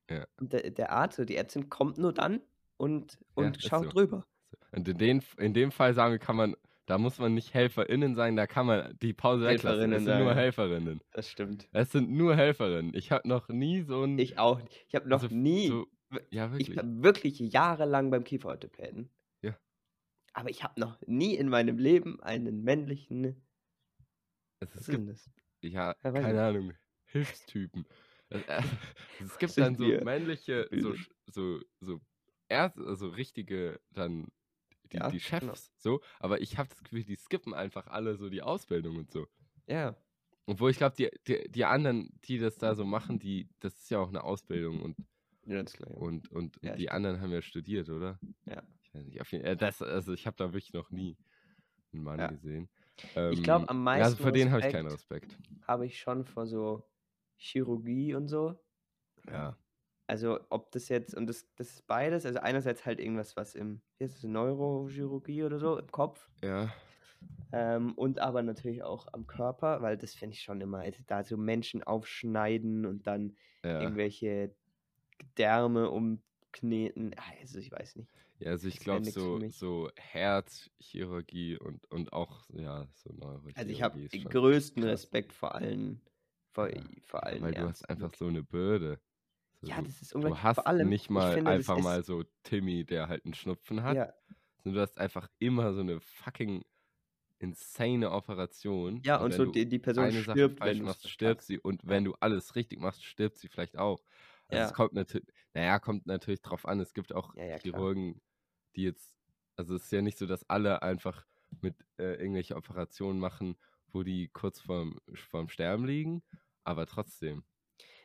Ja. Und der, der Arzt oder die Ärztin kommt nur dann und, und ist schaut so. drüber. Und in, den, in dem Fall sagen wir, kann man, da muss man nicht HelferInnen sein, da kann man die Pause weglassen. Es sind nur sagen. Helferinnen. Das stimmt. Es sind nur Helferinnen. Ich habe noch nie so ein. Ich auch nicht. Ich habe noch so, nie, So, ja, ich wirklich. war wirklich jahrelang beim Kieferorthopäden. Ja. Aber ich habe noch nie in meinem Leben einen männlichen, Es, was es gibt, das? ja, Ja, keine ich. Ahnung, Hilfstypen. Es, gibt dann so männliche, so, so, so, Ärzte, also richtige, dann die, Ja, die Chefs, genau. so, aber ich habe das Gefühl, die skippen einfach alle so die Ausbildung und so. Ja, Obwohl ich glaube, die, die, die anderen, die das da so machen, die, das ist ja auch eine Ausbildung und, ja, klar. Ja. und, und, und die anderen haben ja studiert, oder? Ja. Ich weiß nicht, auf jeden, äh, das, also ich habe da wirklich noch nie einen Mann gesehen. Ich glaube, Ähm, am also meisten vor denen habe ich keinen Respekt. habe ich schon vor so Chirurgie und so. Ja. Also, ob das jetzt, und das, das ist beides, also einerseits halt irgendwas, was im, wie heißt es, Neurochirurgie oder so, im Kopf. Ja. Ähm, und aber natürlich auch am Körper, weil das finde ich schon immer, also da so Menschen aufschneiden und dann Ja. irgendwelche Gedärme umkneten. Also ich weiß nicht. Ja, also ich Das glaube so, so Herzchirurgie und, und auch, ja, so Neurochirurgie. Also ich habe den größten krass. Respekt vor allen, vor, Ja, vor allen Weil du hast einfach so eine Bürde. So, Ja, du, das ist du unglaublich. hast vor allem, nicht ich mal finde, einfach mal so Timmy, der halt einen Schnupfen hat, ja, sondern du hast einfach immer so eine fucking insane Operation. ja, Und und so du die, die Person eine Sache stirbt, falsch wenn du machst, stirbt sie. Und wenn du alles richtig machst, stirbt sie vielleicht auch. Also Ja. es kommt natürlich, naja, kommt natürlich drauf an. Es gibt auch Ja. Chirurgen, die jetzt, also es ist ja nicht so, dass alle einfach mit äh, irgendwelche Operationen machen, wo die kurz vorm, vorm Sterben liegen, aber trotzdem.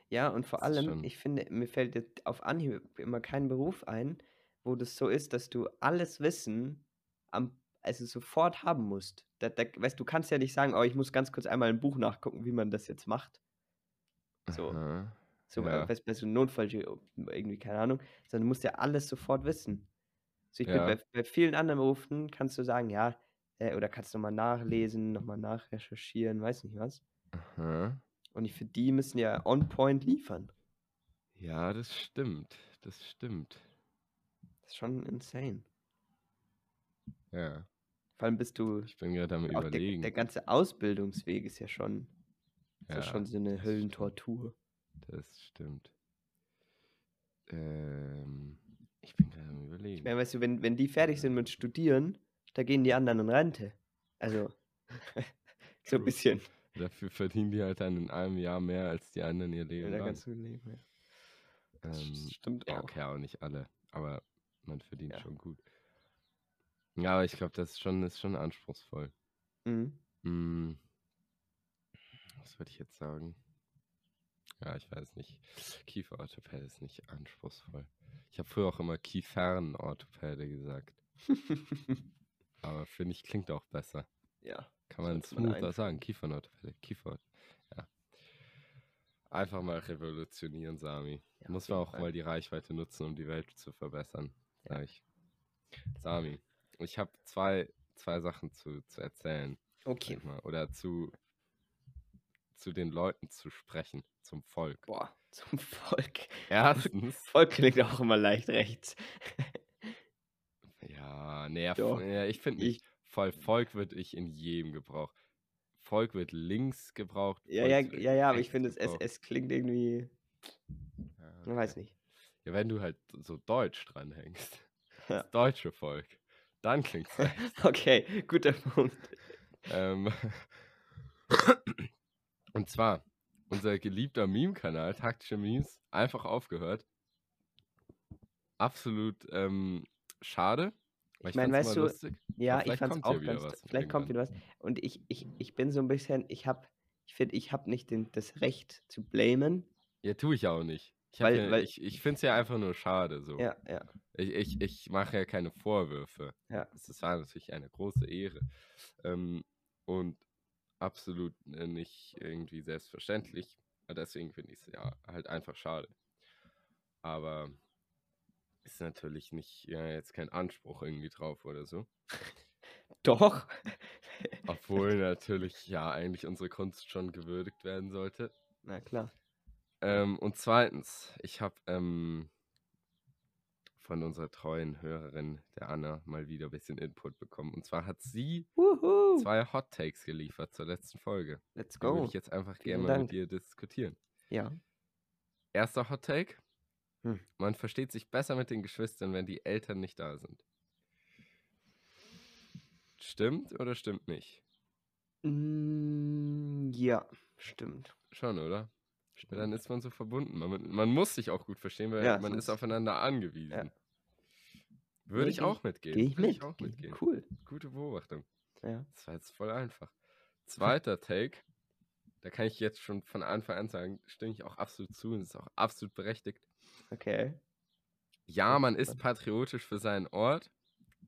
Ja, und vor allem, schon- ich finde, mir fällt jetzt auf Anhieb immer kein Beruf ein, wo das so ist, dass du alles Wissen am, also sofort haben musst. Da, da, weißt du, kannst ja nicht sagen, oh, ich muss ganz kurz einmal ein Buch nachgucken, wie man das jetzt macht. So, Aha. so ja. äh, weißt, bei so einem Notfall irgendwie, keine Ahnung, sondern du musst ja alles sofort wissen. So, ich Ja. bin bei, bei vielen anderen Berufen kannst du sagen, ja, äh, oder kannst du nochmal nachlesen, nochmal nachrecherchieren, weiß nicht was. Aha. Und ich finde, die müssen ja on point liefern. Ja, das stimmt. Das stimmt. Das ist schon insane. Ja. Vor allem bist du, Ich bin gerade am auch der, überlegen. der ganze Ausbildungsweg ist ja schon, ist ja schon so eine Höllentortur. Das stimmt. Ähm, ich bin gerade am Ich überlegen. meine, weißt du, wenn, wenn die fertig sind mit Studieren, da gehen die anderen in Rente. Also, so ein bisschen. Dafür verdienen die halt dann in einem Jahr mehr als die anderen ihr Leben lang. ganzen Leben, ja. Das Ähm, stimmt ja, auch. okay, auch nicht alle, aber man verdient Ja. schon gut. Ja, aber ich glaube, das ist schon, ist schon anspruchsvoll. Mhm. Hm. Was würde ich jetzt sagen? Ja, ich weiß nicht. Kieferorthopäde ist nicht anspruchsvoll. Ich habe früher auch immer Kiefernorthopäde gesagt. Aber finde ich, klingt auch besser. ja. Kann man smoother sagen. Kiefernorthopäde. Kiefer. Ja. Einfach mal revolutionieren, Sami. Ja, Muss man auch Fall. mal die Reichweite nutzen, um die Welt zu verbessern, Ja. sag ich. Sami, ich habe zwei, zwei Sachen zu, zu erzählen. Okay. mal, oder zu, zu den Leuten zu sprechen, zum Volk. Boah, zum Volk. Erstens, Volk klingt auch immer leicht rechts. ja, nee, ja, ich finde nicht, voll Volk wird ich in jedem Gebrauch. Volk wird links gebraucht. Ja, ja, ja, ja, aber ich finde, es, es, gebraucht. es klingt irgendwie, Ja, man weiß okay. nicht. Ja, wenn du halt so deutsch dranhängst, Ja. das deutsche Volk, dann klingt's rechts. Okay, guter Punkt. ähm, und zwar, unser geliebter Meme-Kanal, taktische Memes, einfach aufgehört. Absolut ähm, schade. Weil Ich meine, weißt du, lustig. Ja, ich fand's kommt ja auch ganz, was vielleicht kommt wieder was. Und ich, ich, ich bin so ein bisschen, ich habe, ich finde, ich habe nicht den, das Recht zu blamen. Ja, tue ich auch nicht. Ich, Weil- ja, weil- ich, ich finde es ja einfach nur schade. So. Ja, ja, Ich, ich, ich mache ja keine Vorwürfe. Ja. Das ist- war natürlich eine große Ehre. Ähm, und absolut äh, nicht irgendwie selbstverständlich. Deswegen finde ich es ja halt einfach schade. Aber ist natürlich nicht ja, jetzt kein Anspruch irgendwie drauf oder so. Doch. Obwohl natürlich ja eigentlich unsere Kunst schon gewürdigt werden sollte. Na klar. Ähm, und zweitens, ich habe ähm, von unserer treuen Hörerin, der Anna, mal wieder ein bisschen Input bekommen. Und zwar hat sie Wuhu. zwei Hot Takes geliefert zur letzten Folge. Let's Die würde go. ich jetzt einfach gerne mal mit dir diskutieren. Ja. Erster Hot Take. Hm. Man versteht sich besser mit den Geschwistern, wenn die Eltern nicht da sind. Stimmt oder stimmt nicht? Mm, ja, stimmt. Schon, oder? Weil dann stimmt. ist man so verbunden. Man, man muss sich auch gut verstehen, weil Ja, man ist aufeinander angewiesen. Würde Nee, ich auch ich- mitgehen. Gehe ich Würde mit. auch Geh- mitgehen. Cool. Gute Beobachtung. Ja. Das war jetzt voll einfach. Zweiter Take. Da kann ich jetzt schon von Anfang an sagen, stimme ich auch absolut zu und ist auch absolut berechtigt. Okay. Ja, man ist patriotisch für seinen Ort,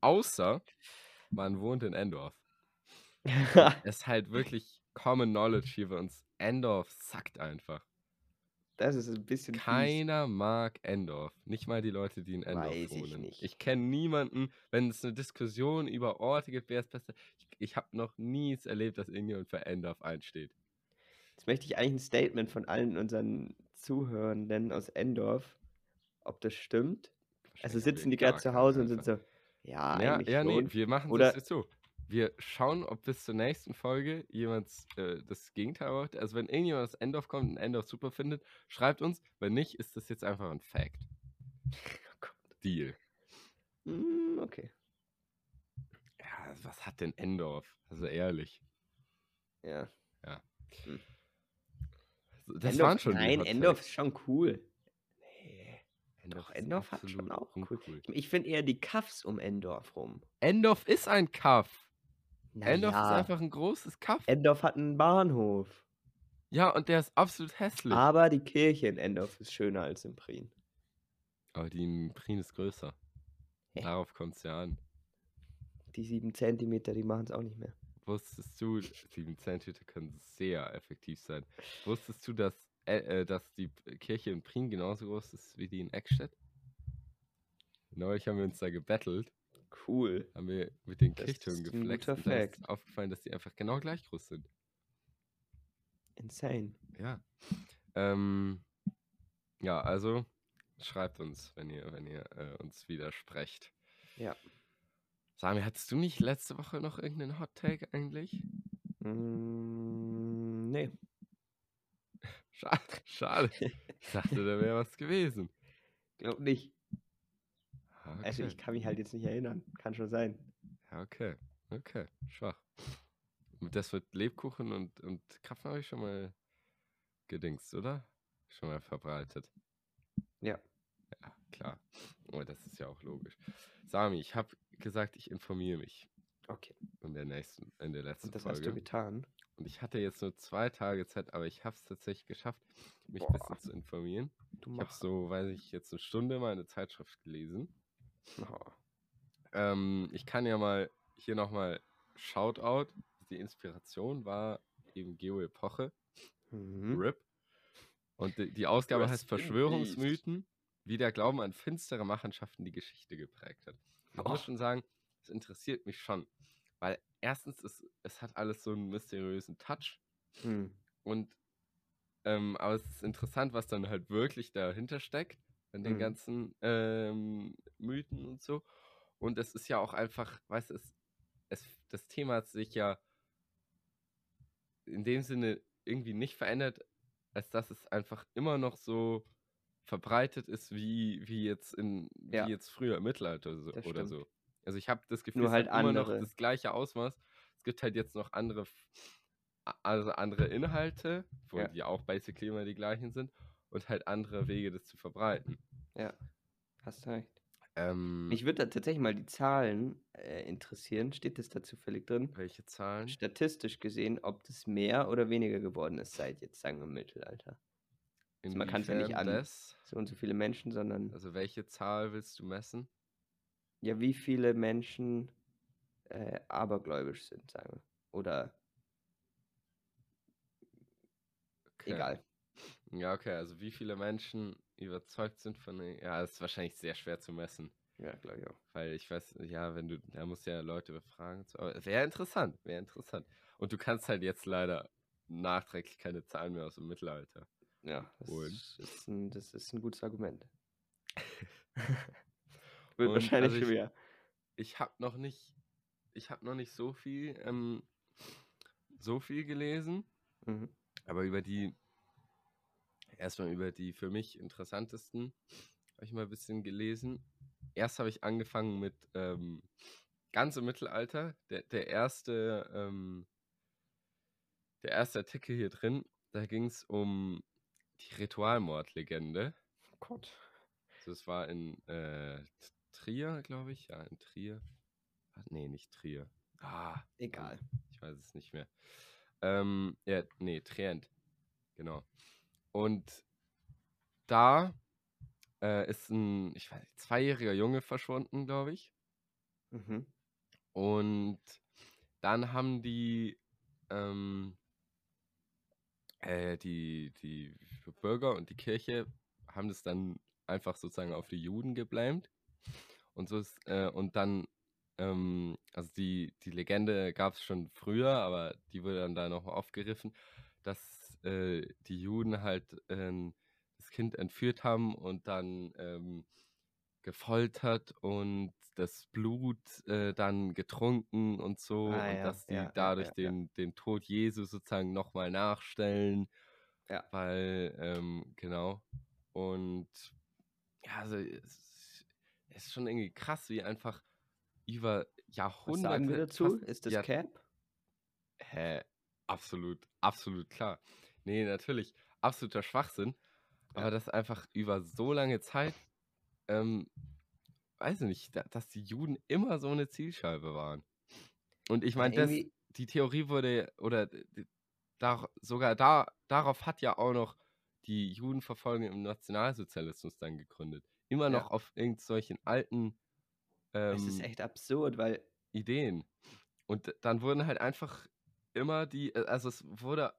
außer man wohnt in Endorf. Es ist halt wirklich Common Knowledge hier bei uns. Endorf sackt einfach. das ist ein bisschen fies. Keiner mag Endorf. Nicht mal die Leute, die in Endorf Weiß ich wohnen. nicht. Ich kenne niemanden, wenn es eine Diskussion über Orte gibt, wer ist besser. Ich, ich habe noch nie erlebt, dass irgendjemand für Endorf einsteht. Jetzt möchte ich eigentlich ein Statement von allen unseren Zuhörenden aus Endorf, ob das stimmt. Also sitzen die gerade zu Hause und sind so, ja, Ja, eigentlich ja nee, wir machen Oder- das jetzt so. Wir schauen, ob bis zur nächsten Folge jemand äh, das Gegenteil macht. Also wenn irgendjemand aus Endorf kommt und Endorf super findet, schreibt uns. Wenn nicht, ist das jetzt einfach ein Fact. Oh. Deal. Mm, okay. Ja, was hat denn Endorf? Also ehrlich. Ja. So, Das Endorf, waren schon nein, Endorf ist schon cool. Endorf Doch, Endorf hat schon auch cool. uncool. Ich finde eher die Kaffs um Endorf rum. Endorf ist ein Kaff. Na Endorf ist einfach ein großes Kaff. Endorf hat einen Bahnhof. ja, und der ist absolut hässlich. Aber die Kirche in Endorf ist schöner als in Prien. Aber die in Prien ist größer. Hä? Darauf kommt es ja an. Die sieben Zentimeter, die machen es auch nicht mehr. Wusstest du, 7 cm können sehr effektiv sein. Wusstest du, dass, äh, dass die Kirche in Prien genauso groß ist wie die in Eckstedt? Neulich haben wir uns da gebettelt, Cool. haben wir mit den Das Kirchtürmen geflext guter und da ist Fact. aufgefallen, dass die einfach genau gleich groß sind. Insane. Ja. Ähm, ja, also schreibt uns, wenn ihr, wenn ihr äh, uns widersprecht. Ja. Sami, hattest du nicht letzte Woche noch irgendeinen Hot Take eigentlich? Mm, nee. Schade. Schade. Ich dachte, da wäre was gewesen. Glaub nicht. Also okay. ich kann mich halt jetzt nicht erinnern. Kann schon sein. Ja, okay. Okay. Schwach. Und Das mit Lebkuchen und, und Krapfen habe ich schon mal gedingst, oder? Schon mal verbreitet. Ja. Ja, klar. Aber das ist ja auch logisch. Sami, ich habe gesagt, ich informiere mich Okay. in der nächsten, in der letzten Und das hast du Folge. getan. Und ich hatte jetzt nur zwei Tage Zeit, aber ich habe es tatsächlich geschafft, mich ein Boah. bisschen zu informieren. Du Ich habe so, weiß ich, jetzt eine Stunde mal eine Zeitschrift gelesen. Oh. Ähm, ich kann ja mal hier nochmal Shoutout. Die Inspiration war eben Geo Epoche, Mhm. RIP. Und die, die Ausgabe heißt. Verschwörungsmythen, wie der Glauben an finstere Machenschaften die Geschichte geprägt hat. Ich Oh. muss schon sagen, es interessiert mich schon. Weil erstens, ist, es hat alles so einen mysteriösen Touch. Hm. Und ähm, aber es ist interessant, was dann halt wirklich dahinter steckt, in den Mhm. ganzen ähm, Mythen und so. Und es ist ja auch einfach, weißt du, es, es, das Thema hat sich ja in dem Sinne irgendwie nicht verändert, als dass es einfach immer noch so verbreitet ist, wie, wie jetzt in Ja. wie jetzt früher im Mittelalter so, oder so. Also ich habe das Gefühl, Nur es halt hat immer noch das gleiche Ausmaß. Es gibt halt jetzt noch andere, also andere Inhalte, wo Ja. die auch basically immer die gleichen sind, und halt andere Wege, das zu verbreiten. Ja, hast recht. Ähm, Mich würde da tatsächlich mal die Zahlen äh, interessieren. Steht das da zufällig drin? welche Zahlen? Statistisch gesehen, ob das mehr oder weniger geworden ist seit jetzt, sagen wir, im Mittelalter. Also man kann's ja nicht an- das? So und so viele Menschen, sondern Also welche Zahl willst du messen? Ja, wie viele Menschen äh, abergläubisch sind, sagen wir. Oder Okay. egal. Ja, okay, also wie viele Menschen überzeugt sind von. Ja, das ist wahrscheinlich sehr schwer zu messen. Ja, glaube ich auch. Weil ich weiß, ja, wenn du, da musst du ja Leute befragen. aber wäre interessant, wäre interessant. Und du kannst halt jetzt leider nachträglich keine Zahlen mehr aus dem Mittelalter. Ja, das ist, ein, das ist ein gutes Argument. Wird Und wahrscheinlich also ich- wieder. Ich habe noch nicht, ich habe noch nicht so viel, ähm, so viel gelesen, Mhm. aber über die, erstmal über die für mich interessantesten habe ich mal ein bisschen gelesen. Erst habe ich angefangen mit ähm, ganz im Mittelalter. Der, der erste, ähm, der erste Artikel hier drin, da ging es um die Ritualmordlegende. Oh Gott. Also es war in äh, Trier, glaube ich. Ja, in Trier. Ah, nee, nicht Trier. Ah, Egal. ich weiß es nicht mehr. Ähm, ja, nee, Trient. Genau. Und da äh, ist ein, ich weiß nicht, zweijähriger Junge verschwunden, glaube ich. Mhm. Und dann haben die, ähm, äh, die, die Bürger und die Kirche haben das dann einfach sozusagen auf die Juden geblamed. Und so ist, äh, und dann, ähm, also die, die Legende gab es schon früher, aber die wurde dann da noch aufgegriffen, dass äh, die Juden halt ähm, das Kind entführt haben und dann ähm, gefoltert und das Blut äh, dann getrunken und so Ah, und ja, dass die ja, dadurch ja, den, den Tod Jesu sozusagen nochmal nachstellen. Weil, ähm, genau. Und ja, also es, es ist schon irgendwie krass, wie einfach über Was Jahrhunderte. sagen wir dazu? Ist das Jahr- Cap? Hä? Absolut, absolut klar. Nee, natürlich, absoluter Schwachsinn. Ja. Aber das einfach über so lange Zeit, ähm, weiß ich nicht, da, dass die Juden immer so eine Zielscheibe waren. Und ich Ja, meine, irgendwie- die Theorie wurde, oder da, sogar da, darauf hat ja auch noch die Judenverfolgung im Nationalsozialismus dann gegründet. Immer Ja. noch auf irgend solchen alten Es ist ähm, echt absurd, weil Ideen. Und dann wurden halt einfach immer die, äh, also es wurde,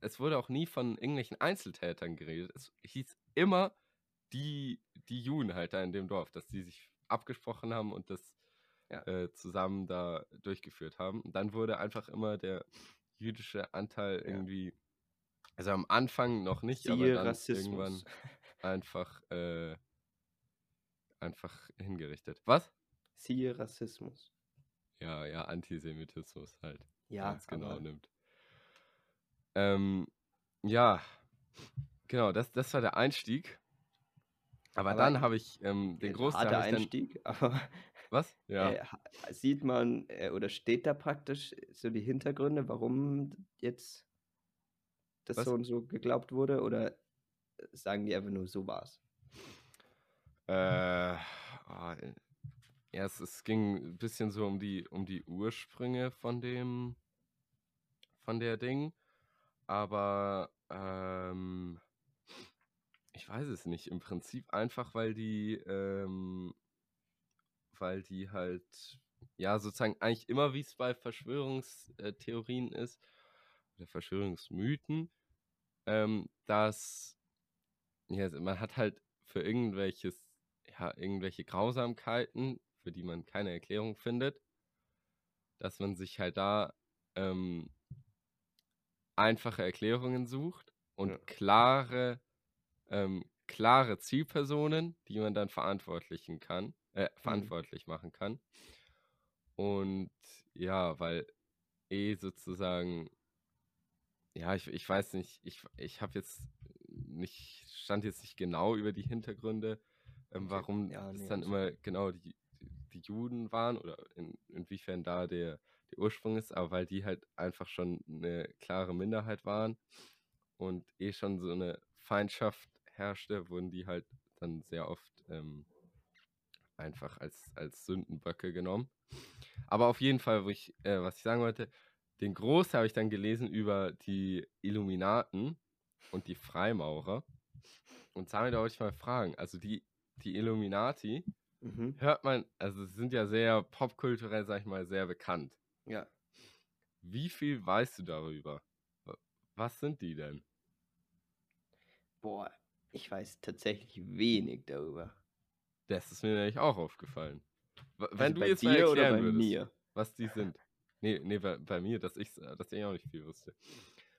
es wurde auch nie von irgendwelchen Einzeltätern geredet. Es hieß immer die, die Juden halt da in dem Dorf, dass die sich abgesprochen haben und das Ja. äh, zusammen da durchgeführt haben. Und dann wurde einfach immer der jüdische Anteil Ja. irgendwie, also am Anfang noch nicht, aber siehe dann Rassismus. irgendwann einfach, äh, einfach hingerichtet. Was? Siehe Rassismus. Ja, ja, Antisemitismus halt. Ja, ganz genau nimmt. Ähm, ja, genau, das, das war der Einstieg. Aber, Aber dann habe ich ähm, den äh, dann, Einstieg, aber was? Ja. äh, sieht man äh, oder steht da praktisch so die Hintergründe, warum jetzt das Was? so und so geglaubt wurde oder äh, sagen die einfach nur, so war's? Äh, oh, äh, ja, es, es ging ein bisschen so um die, um die Ursprünge von dem, von der Ding. Aber ähm, ich weiß es nicht. Im Prinzip einfach, weil die, ähm, weil die halt, ja, sozusagen eigentlich immer, wie es bei Verschwörungstheorien ist, oder Verschwörungsmythen, ähm, dass ja, man hat halt für irgendwelches, irgendwelche Grausamkeiten, für die man keine Erklärung findet, dass man sich halt da ähm, einfache Erklärungen sucht und Ja. klare, ähm, klare Zielpersonen, die man dann verantwortlichen kann, äh, Mhm. verantwortlich machen kann. Und ja, weil eh sozusagen, ja, ich, ich weiß nicht, ich, ich habe jetzt nicht, stand jetzt nicht genau über die Hintergründe, ähm, Okay. warum Ja, es nee, dann alles immer genau die, die Juden waren oder in, inwiefern da der, der Ursprung ist, aber weil die halt einfach schon eine klare Minderheit waren und eh schon so eine Feindschaft herrschte, wurden die halt dann sehr oft ähm, einfach als, als Sündenböcke genommen. Aber auf jeden Fall, wo ich, äh, was ich sagen wollte, den Groß habe ich dann gelesen über die Illuminaten und die Freimaurer. Und damit wollte ich mal fragen, also die, die Illuminati, Mhm. hört man, also sie sind ja sehr popkulturell, sag ich mal, sehr bekannt. Ja. Wie viel weißt du darüber? Wa- Was sind die denn? Boah, ich weiß tatsächlich wenig darüber. Das ist mir nämlich auch aufgefallen. W- Wenn Also du bei jetzt mal erklären bei würdest, mir? was die sind. Nee, nee, bei, bei mir, dass ich, dass ich auch nicht viel wusste.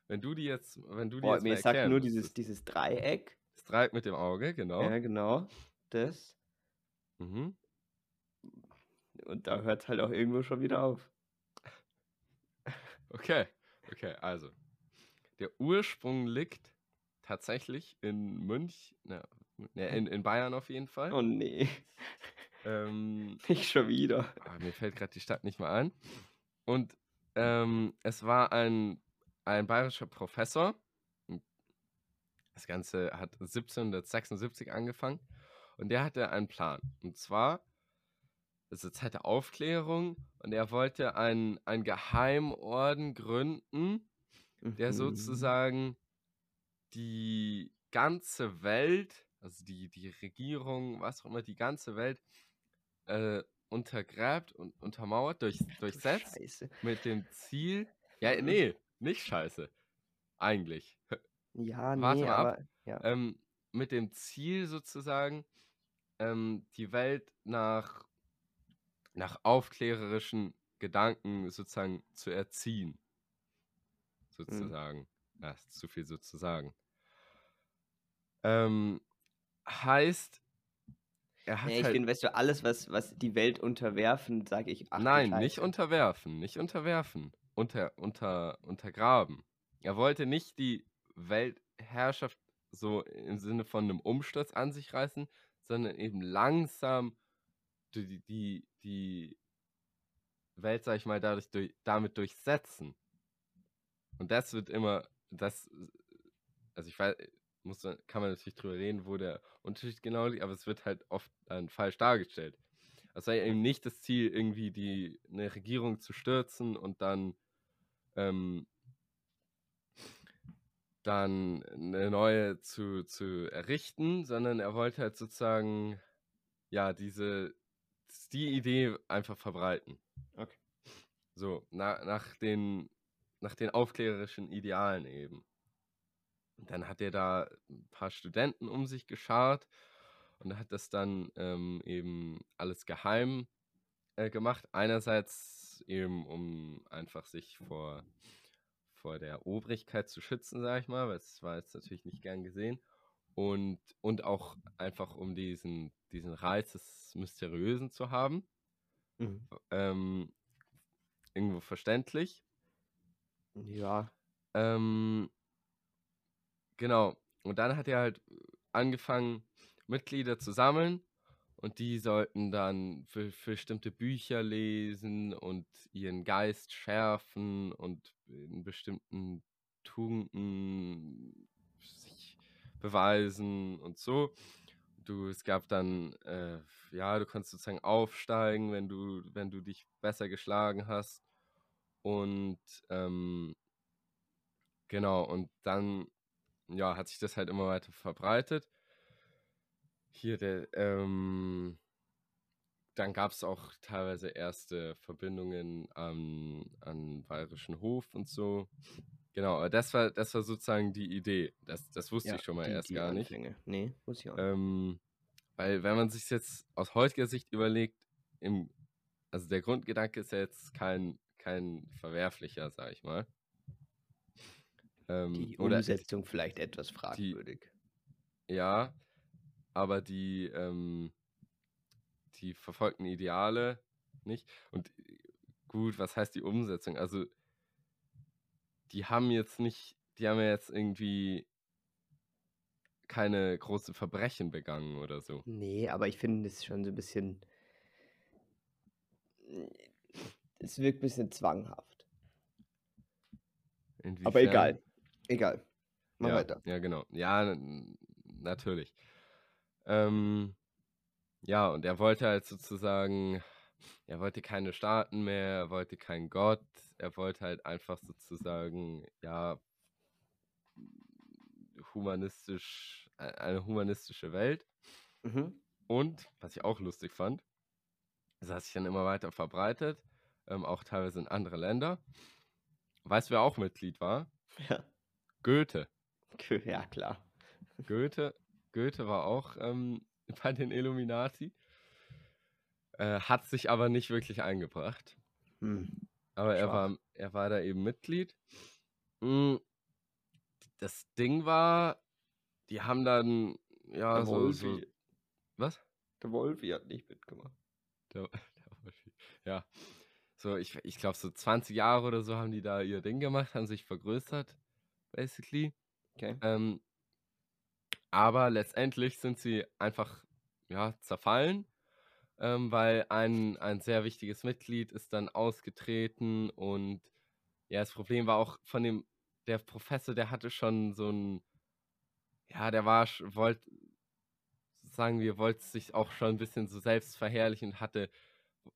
Wenn du die jetzt, wenn du die Boah, jetzt mir sagt nur dieses, dieses Dreieck. Das Dreieck mit dem Auge, genau. Ja, genau. Das. Mhm. Und da hört halt auch irgendwo schon wieder auf. Okay, okay, also. Der Ursprung liegt tatsächlich in Münch, na, ne, in, in Bayern auf jeden Fall. Oh nee, Ähm, nicht schon wieder. ah, mir fällt gerade die Stadt nicht mehr ein. Und ähm, es war ein, ein bayerischer Professor. Das Ganze hat 1776 angefangen. Und der hatte einen Plan. Und zwar, es ist Zeit der Aufklärung. Und er wollte einen, einen Geheimorden gründen, der Mhm. sozusagen die ganze Welt, also die, die Regierung, was auch immer, die ganze Welt äh, untergräbt und untermauert, durch, durchsetzt Scheiße. mit dem Ziel. Ja, nee, nicht scheiße. Eigentlich. Ja, Warte nee, mal ab. aber. Ja. Ähm, mit dem Ziel sozusagen, ähm, die Welt nach, nach aufklärerischen Gedanken sozusagen zu erziehen. Sozusagen. Ja, ist zu viel sozusagen. Ähm, heißt, er hat Nee, ich halt. finde, weißt du, alles, was, was die Welt unterwerfen, sage ich, ach Nein, nicht Scheiße. unterwerfen, nicht unterwerfen, unter, unter, untergraben. Er wollte nicht die Weltherrschaft so im Sinne von einem Umsturz an sich reißen, sondern eben langsam die, die, die Welt, sag ich mal, dadurch durch, damit durchsetzen. Und das wird immer, das, also ich weiß, muss, kann man natürlich drüber reden, wo der Unterschied genau liegt, aber es wird halt oft dann falsch dargestellt. Es sei eben nicht das Ziel, irgendwie die, eine Regierung zu stürzen und dann, ähm, dann eine neue zu, zu errichten, sondern er wollte halt sozusagen, ja, diese, die Idee einfach verbreiten. Okay. So, na, nach, den, nach den aufklärerischen Idealen eben. Und dann hat er da ein paar Studenten um sich geschart und hat das dann ähm, eben alles geheim äh, gemacht. Einerseits eben, um einfach sich vor, vor der Obrigkeit zu schützen, sag ich mal, weil es war jetzt natürlich nicht gern gesehen. Und, und auch einfach, um diesen, diesen Reiz des Mysteriösen zu haben. Mhm. Ähm, irgendwo verständlich. Ja. Ähm, genau. Und dann hat er halt angefangen, Mitglieder zu sammeln. Und die sollten dann für, für bestimmte Bücher lesen und ihren Geist schärfen und in bestimmten Tugenden sich beweisen und so. Du, es gab dann, äh, ja, du konntest sozusagen aufsteigen, wenn du, wenn du dich besser geschlagen hast. Und ähm, genau, und dann, ja, hat sich das halt immer weiter verbreitet. Hier der, ähm, dann gab es auch teilweise erste Verbindungen an, an Bayerischen Hof und so. Genau, aber das war, das war sozusagen die Idee. Das, das wusste Ja, ich schon mal die, erst die gar nicht. Anfänge. Nee, muss ich auch nicht. Ähm, weil, wenn man sich jetzt aus heutiger Sicht überlegt, im, also der Grundgedanke ist ja jetzt kein, kein verwerflicher, sag ich mal. Ähm, die Umsetzung vielleicht etwas fragwürdig. ja, aber die, ähm, die verfolgten Ideale nicht. Und gut, was heißt die Umsetzung? Also, die haben jetzt nicht, die haben ja jetzt irgendwie keine großen Verbrechen begangen oder so. Nee, aber ich finde es schon so ein bisschen. Es wirkt ein bisschen zwanghaft. Aber Inwiefern? egal. Egal. Mach ja, weiter. Ja, genau. Ja, natürlich. Ähm, ja, und er wollte halt sozusagen, er wollte keine Staaten mehr, er wollte keinen Gott, er wollte halt einfach sozusagen, ja, humanistisch, eine humanistische Welt. Mhm. Und, was ich auch lustig fand, das hat sich dann immer weiter verbreitet, ähm, auch teilweise in andere Länder. Weißt du, wer auch Mitglied war? Ja. Goethe. Ja, klar. Goethe, Goethe war auch ähm, bei den Illuminati, äh, hat sich aber nicht wirklich eingebracht. Hm. Aber er Schwach. war, er war da eben Mitglied. Mm, Das Ding war, die haben dann, ja, Der so, so, was? Der Wolfi hat nicht mitgemacht. Der, der Wolfi. Ja. So, ich, ich glaube, so 20 Jahre oder so haben die da ihr Ding gemacht, haben sich vergrößert, basically. Okay. Ähm, aber letztendlich sind sie einfach ja, zerfallen, ähm, weil ein, ein sehr wichtiges Mitglied ist dann ausgetreten und ja, das Problem war auch von dem, der Professor, der hatte schon so ein, ja, der war, wollte, sagen wir, wollte sich auch schon ein bisschen so selbst verherrlichen und hatte,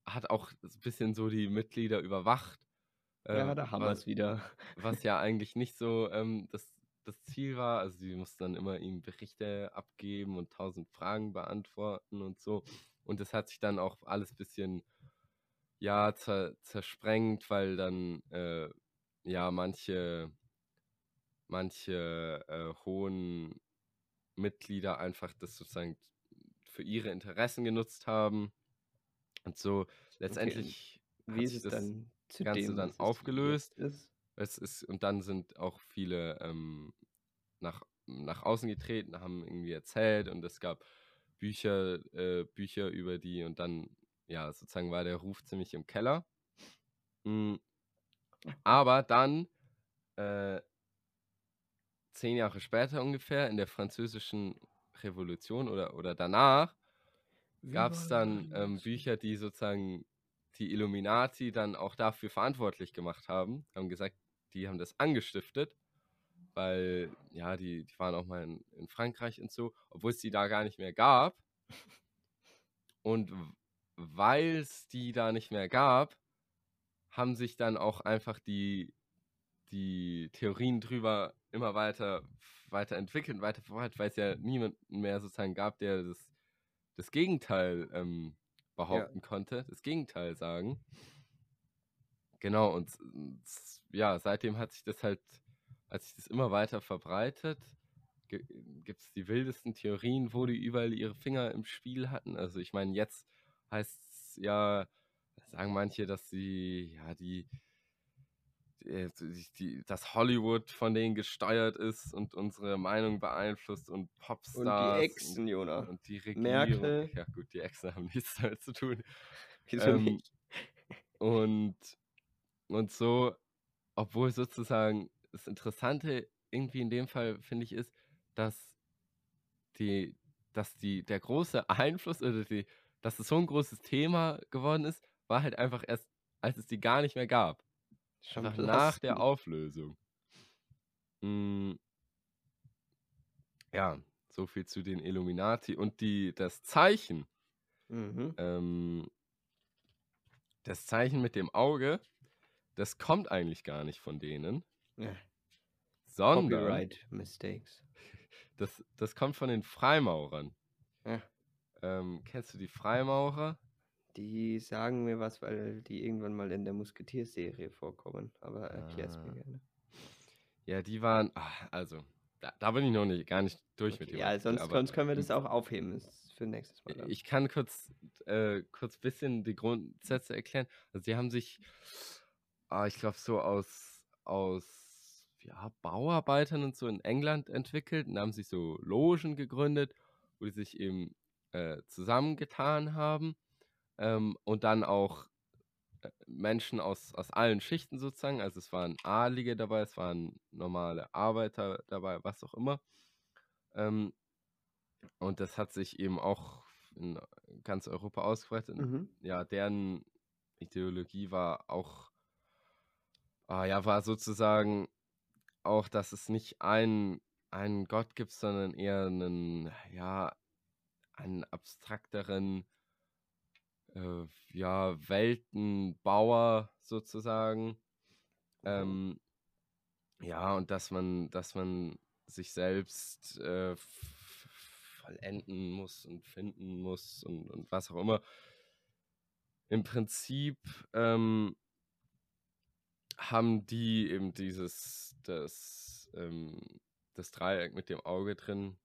hat auch ein bisschen so die Mitglieder überwacht. Ja, äh, da haben wir es wieder. was ja eigentlich nicht so ähm, das, das Ziel war. Also sie mussten dann immer ihm Berichte abgeben und tausend Fragen beantworten und so. Und das hat sich dann auch alles ein bisschen ja zer, zersprengt, weil dann äh, ja manche manche äh, hohen Mitglieder einfach das sozusagen für ihre Interessen genutzt haben. Und so letztendlich hat Wie ist sich es das dann zu Ganze dem, dann aufgelöst. ist? Es ist, und dann sind auch viele ähm, nach, nach außen getreten, haben irgendwie erzählt und es gab Bücher, äh, Bücher über die und dann, ja, sozusagen war der Ruf ziemlich im Keller. Mm. Aber dann, äh, zehn Jahre später ungefähr, in der französischen Revolution oder, oder danach, gab es dann ähm, Bücher, die sozusagen die Illuminati dann auch dafür verantwortlich gemacht haben, haben gesagt, die haben das angestiftet, weil, ja, die, die waren auch mal in, in Frankreich und so, obwohl es die da gar nicht mehr gab. Und weil es die da nicht mehr gab, haben sich dann auch einfach die, die Theorien drüber immer weiter, weiterentwickelt, weiter verbreitet, weil es ja niemanden mehr sozusagen gab, der das, das Gegenteil ähm, behaupten konnte, das Gegenteil sagen. Genau, und s- ja, seitdem hat sich das halt, hat sich das immer weiter verbreitet. Gibt es die wildesten Theorien, wo die überall ihre Finger im Spiel hatten. Also ich meine, jetzt heißt es ja, sagen manche, dass sie, ja, die, die, die, die, dass Hollywood von denen gesteuert ist und unsere Meinung beeinflusst und Und Popstars. die Echsen, Jona. Und die Regierung. Merkel. Ja gut, die Echsen haben nichts damit zu tun. Wieso ähm, nicht? Und, und so, obwohl sozusagen das Interessante irgendwie in dem Fall, finde ich, ist, dass die, dass die, der große Einfluss oder die, dass es so ein großes Thema geworden ist, war halt einfach erst, als es die gar nicht mehr gab. Schon Einfach nach der. Auflösung. Mm, Ja, so viel zu den Illuminati und die, das Zeichen. Mhm. Ähm, das Zeichen mit dem Auge, das kommt eigentlich gar nicht von denen, Ja. sondern Copyright Mistakes. das, das kommt von den Freimaurern. Ja. Ähm, kennst du die Freimaurer? Die sagen mir was, weil die irgendwann mal in der Musketierserie vorkommen. Aber erklär's mir Ah. gerne. Ja, die waren, ah, also, da, da bin ich noch nicht, gar nicht durch mit Okay, dem ja, Artikel, sonst, aber sonst können wir das auch aufheben das ist für nächstes Mal dann. ich kann kurz, äh, kurz bisschen die Grundsätze erklären. Also die haben sich, ah, ich glaube, so aus, aus ja, Bauarbeitern und so in England entwickelt und haben sich so Logen gegründet, wo die sich eben äh, zusammengetan haben ähm, und dann auch äh, Menschen aus, aus allen Schichten sozusagen, also es waren Adlige dabei, es waren normale Arbeiter dabei, was auch immer. Ähm, und das hat sich eben auch in ganz Europa ausgebreitet. Mhm. Ja, deren Ideologie war auch, ah, ja, war sozusagen auch, dass es nicht einen, einen Gott gibt, sondern eher einen, ja, einen abstrakteren, äh, ja, Weltenbauer sozusagen. Ähm, ja, und dass man, dass man sich selbst äh, vollenden muss und finden muss und, und was auch immer. Im Prinzip ähm, haben die eben dieses, das, ähm, das Dreieck mit dem Auge drin,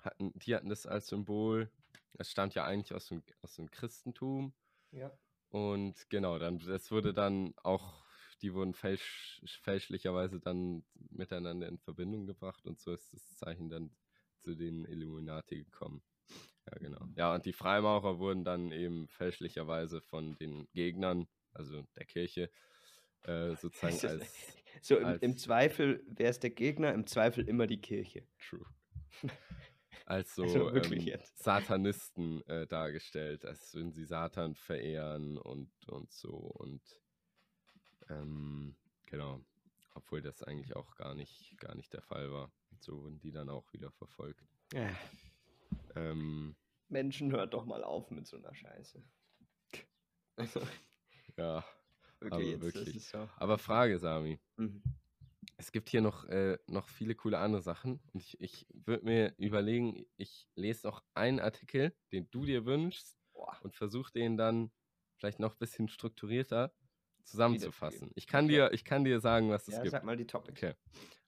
hatten, die hatten das als Symbol. Das stammt ja eigentlich aus dem, aus dem Christentum. Ja. Und genau, dann, das wurde dann auch, die wurden fälsch, fälschlicherweise dann miteinander in Verbindung gebracht und so ist das Zeichen dann zu den Illuminati gekommen. Ja, genau. Ja, und die Freimaurer wurden dann eben fälschlicherweise von den Gegnern, also der Kirche, äh, sozusagen als So im, als- im Zweifel, wer ist der Gegner? Im Zweifel immer die Kirche. True. Als so Also ähm. Satanisten äh, dargestellt, als würden sie Satan verehren und, und so und ähm, genau, obwohl das eigentlich auch gar nicht, gar nicht der Fall war. So wurden die dann auch wieder verfolgt. Ja. Ähm, Menschen, hört doch mal auf mit so einer Scheiße. Also, ja, wirklich, Aber jetzt, wirklich. aber Frage, Sami. Mhm. Es gibt hier noch, äh, noch viele coole andere Sachen und ich, ich würde mir überlegen, ich lese noch einen Artikel, den du dir wünschst Boah. und versuche den dann vielleicht noch ein bisschen strukturierter zusammenzufassen. Ich kann, Okay. dir, ich kann dir sagen, was es Ja, gibt. sag mal die Topics. Okay.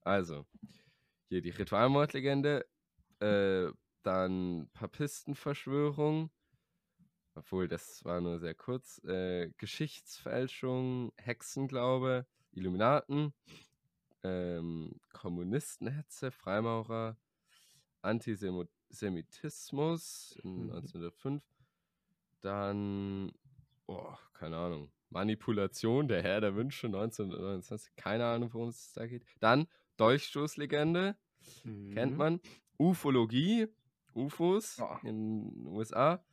Also, hier die Ritualmordlegende, äh, dann Papistenverschwörung, obwohl das war nur sehr kurz, äh, Geschichtsfälschung, Hexenglaube, Illuminaten, ähm, Kommunistenhetze, Freimaurer, Antisemitismus in Mhm. 1905, dann, oh, keine Ahnung, Manipulation, der Herr der Wünsche 1929, keine Ahnung, worum es da geht. Dann Dolchstoßlegende, kennt Mhm. man. Ufologie, UFOs Ja. in den USA.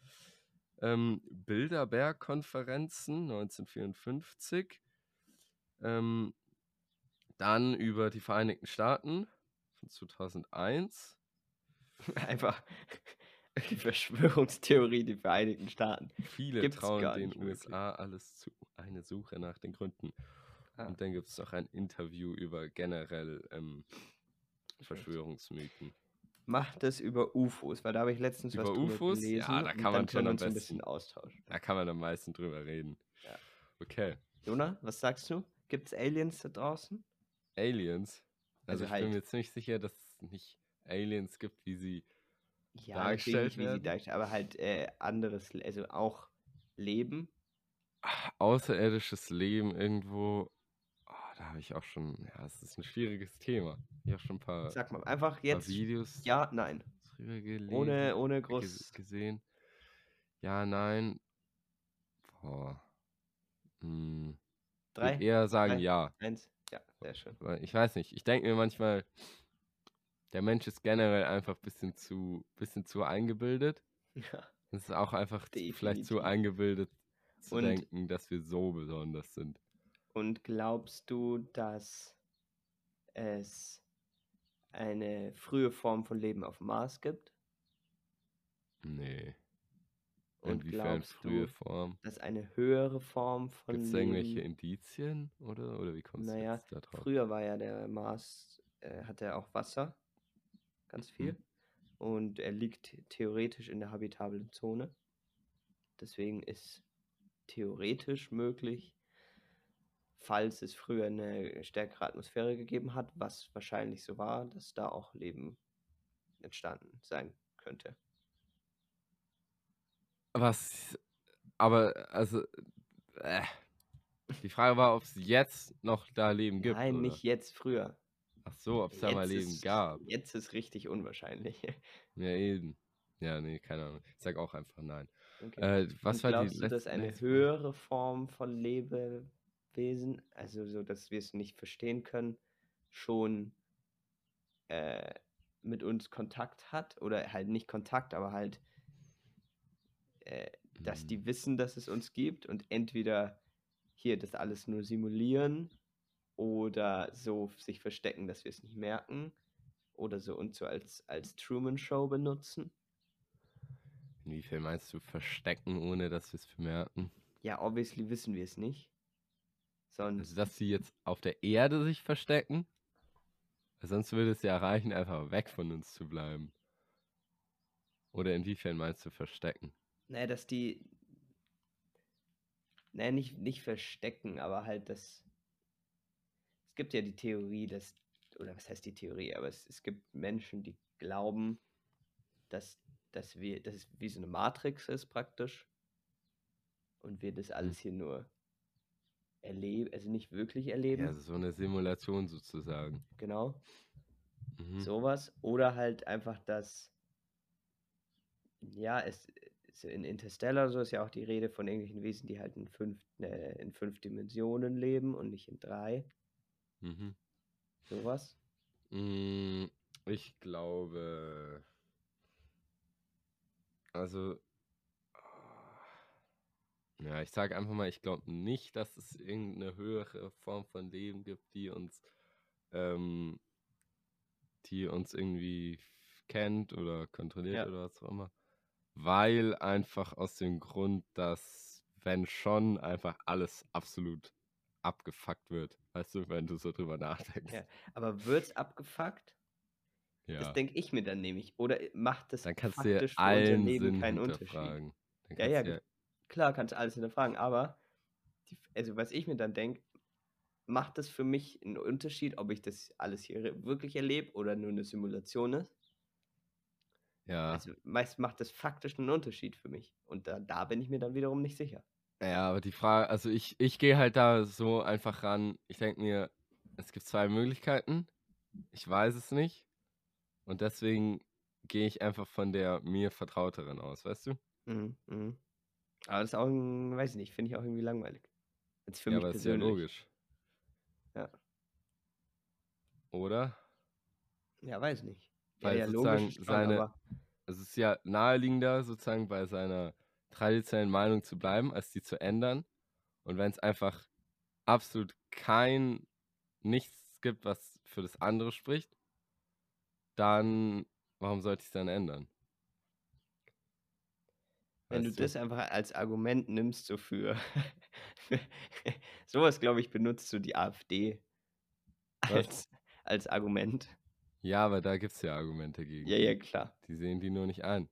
Ähm, Bilderberg-Konferenzen 1954. Ähm, dann über die Vereinigten Staaten von 2001. Einfach die Verschwörungstheorie, die Vereinigten Staaten. Viele Gibt's trauen den. USA alles zu. Eine Suche nach den Gründen. Ah. Und dann gibt es noch ein Interview über generell ähm, Verschwörungsmythen. Mach das über UFOs, weil da habe ich letztens was Über drüber UFOs? Ja, gelesen. da und kann man schon am uns ein besten. bisschen austauschen. Da kann man am meisten drüber reden. Ja. Okay. Jona, was sagst du? Gibt es Aliens da draußen? Aliens. Also, Also ich halt- bin mir ziemlich sicher, dass es nicht Aliens gibt, wie sie. Ja, Dargestellt natürlich, wie sie werden? dargestellt, aber halt äh, anderes, also auch Leben. Außerirdisches Leben irgendwo. Da habe ich auch schon. Ja, es ist ein schwieriges Thema. Ich habe schon ein paar, Sag mal, einfach jetzt Videos ja, nein. drüber gelesen. Ohne, ohne groß. gesehen. Ja, nein. Boah. Hm. Drei, würde eher sagen drei. ja. eins. Ja, sehr schön. Ich weiß nicht. Ich denke mir manchmal, der Mensch ist generell einfach ein bisschen zu, bisschen zu eingebildet. Ja. Es ist auch einfach zu- vielleicht zu Definitiv. eingebildet zu Und- denken, dass wir so besonders sind. Und glaubst du, dass es eine frühe Form von Leben auf dem Mars gibt? Nee. Und Inwiefern glaubst frühe du, Form? Dass eine höhere Form von Gibt es Leben. irgendwelche Indizien oder, oder wie kommst du Naja, jetzt da drauf? Früher war ja der Mars, äh, hatte er auch Wasser, ganz viel. Mhm. Und er liegt theoretisch in der habitablen Zone. Deswegen ist theoretisch möglich, falls es früher eine stärkere Atmosphäre gegeben hat, was wahrscheinlich so war, dass da auch Leben entstanden sein könnte. Was, aber, also, äh, die Frage war, ob es jetzt noch da Leben gibt, Nein, oder? nicht jetzt, früher. Ach so, ob es da mal Leben ist, gab. jetzt ist richtig unwahrscheinlich. Ja, eben. Ja, nee, keine Ahnung. Ich sag auch einfach nein. Okay. Äh, was Und war die glaubst du, dass eine höhere Form von Lebewesen, also so, dass wir es nicht verstehen können, schon äh, mit uns Kontakt hat? Oder halt nicht Kontakt, aber halt, äh, dass die wissen, dass es uns gibt und entweder hier das alles nur simulieren oder so sich verstecken, dass wir es nicht merken oder so uns so als, als Truman-Show benutzen. Inwiefern meinst du verstecken, ohne dass wir es bemerken? Ja, obviously wissen wir es nicht. Also, Sonst, dass sie jetzt auf der Erde sich verstecken? Sonst würde es ja reichen, einfach weg von uns zu bleiben. Oder inwiefern meinst du verstecken? naja, dass die, naja, nicht, nicht verstecken, aber halt das, es gibt ja die Theorie, dass, oder was heißt die Theorie, aber es, es gibt Menschen, die glauben, dass, dass wir, dass es wie so eine Matrix ist praktisch und wir das Hm. alles hier nur erleben, also nicht wirklich Ja, erleben, also so eine Simulation sozusagen. genau, Mhm. sowas, oder halt einfach, dass, ja, es, in Interstellar, so ist ja auch die Rede von irgendwelchen Wesen, die halt in fünf, äh, in fünf Dimensionen leben und nicht in drei, Mhm. sowas. Mm, Ich glaube, also, ja, ich sage einfach mal, ich glaube nicht, dass es irgendeine höhere Form von Leben gibt, die uns, ähm, die uns irgendwie kennt oder kontrolliert Ja. oder was auch immer. Weil einfach aus dem Grund, dass, wenn schon, einfach alles absolut abgefuckt wird. Weißt du, wenn du so drüber nachdenkst. Ja, aber wird's abgefuckt? Das Ja. denke ich mir dann nämlich. Oder macht das Dann kannst du dir faktisch für unser allen Leben Sinn keinen Unterschied? Dann Ja, ja, ge- klar kannst du alles hinterfragen, aber die, also was ich mir dann denke, macht das für mich einen Unterschied, ob ich das alles hier wirklich erlebe oder nur eine Simulation ist? ja, Also meist macht das faktisch einen Unterschied für mich. Und da, da bin ich mir dann wiederum nicht sicher. ja, aber die Frage, also ich, ich gehe halt da so einfach ran. Ich denke mir, es gibt zwei Möglichkeiten. Ich weiß es nicht. Und deswegen gehe ich einfach von der mir vertrauteren aus, weißt du? Mhm, mhm. Aber das ist auch, ein, weiß ich nicht, finde ich auch irgendwie langweilig. Jetzt für ja, mich aber ist ja persönlich. logisch. Ja. Oder? Ja, weiß nicht. Weil ja, ja, sozusagen logisch schon, seine- Es ist ja naheliegender, sozusagen bei seiner traditionellen Meinung zu bleiben, als die zu ändern. Und wenn es einfach absolut kein nichts gibt, was für das andere spricht, dann warum sollte ich es dann ändern? Wenn du Weißt du? das einfach als Argument nimmst, so für, sowas, glaube ich, benutzt so die AfD als, als Argument. Ja, aber da gibt es ja Argumente gegen. Ja, ja, klar. Die sehen die nur nicht ein.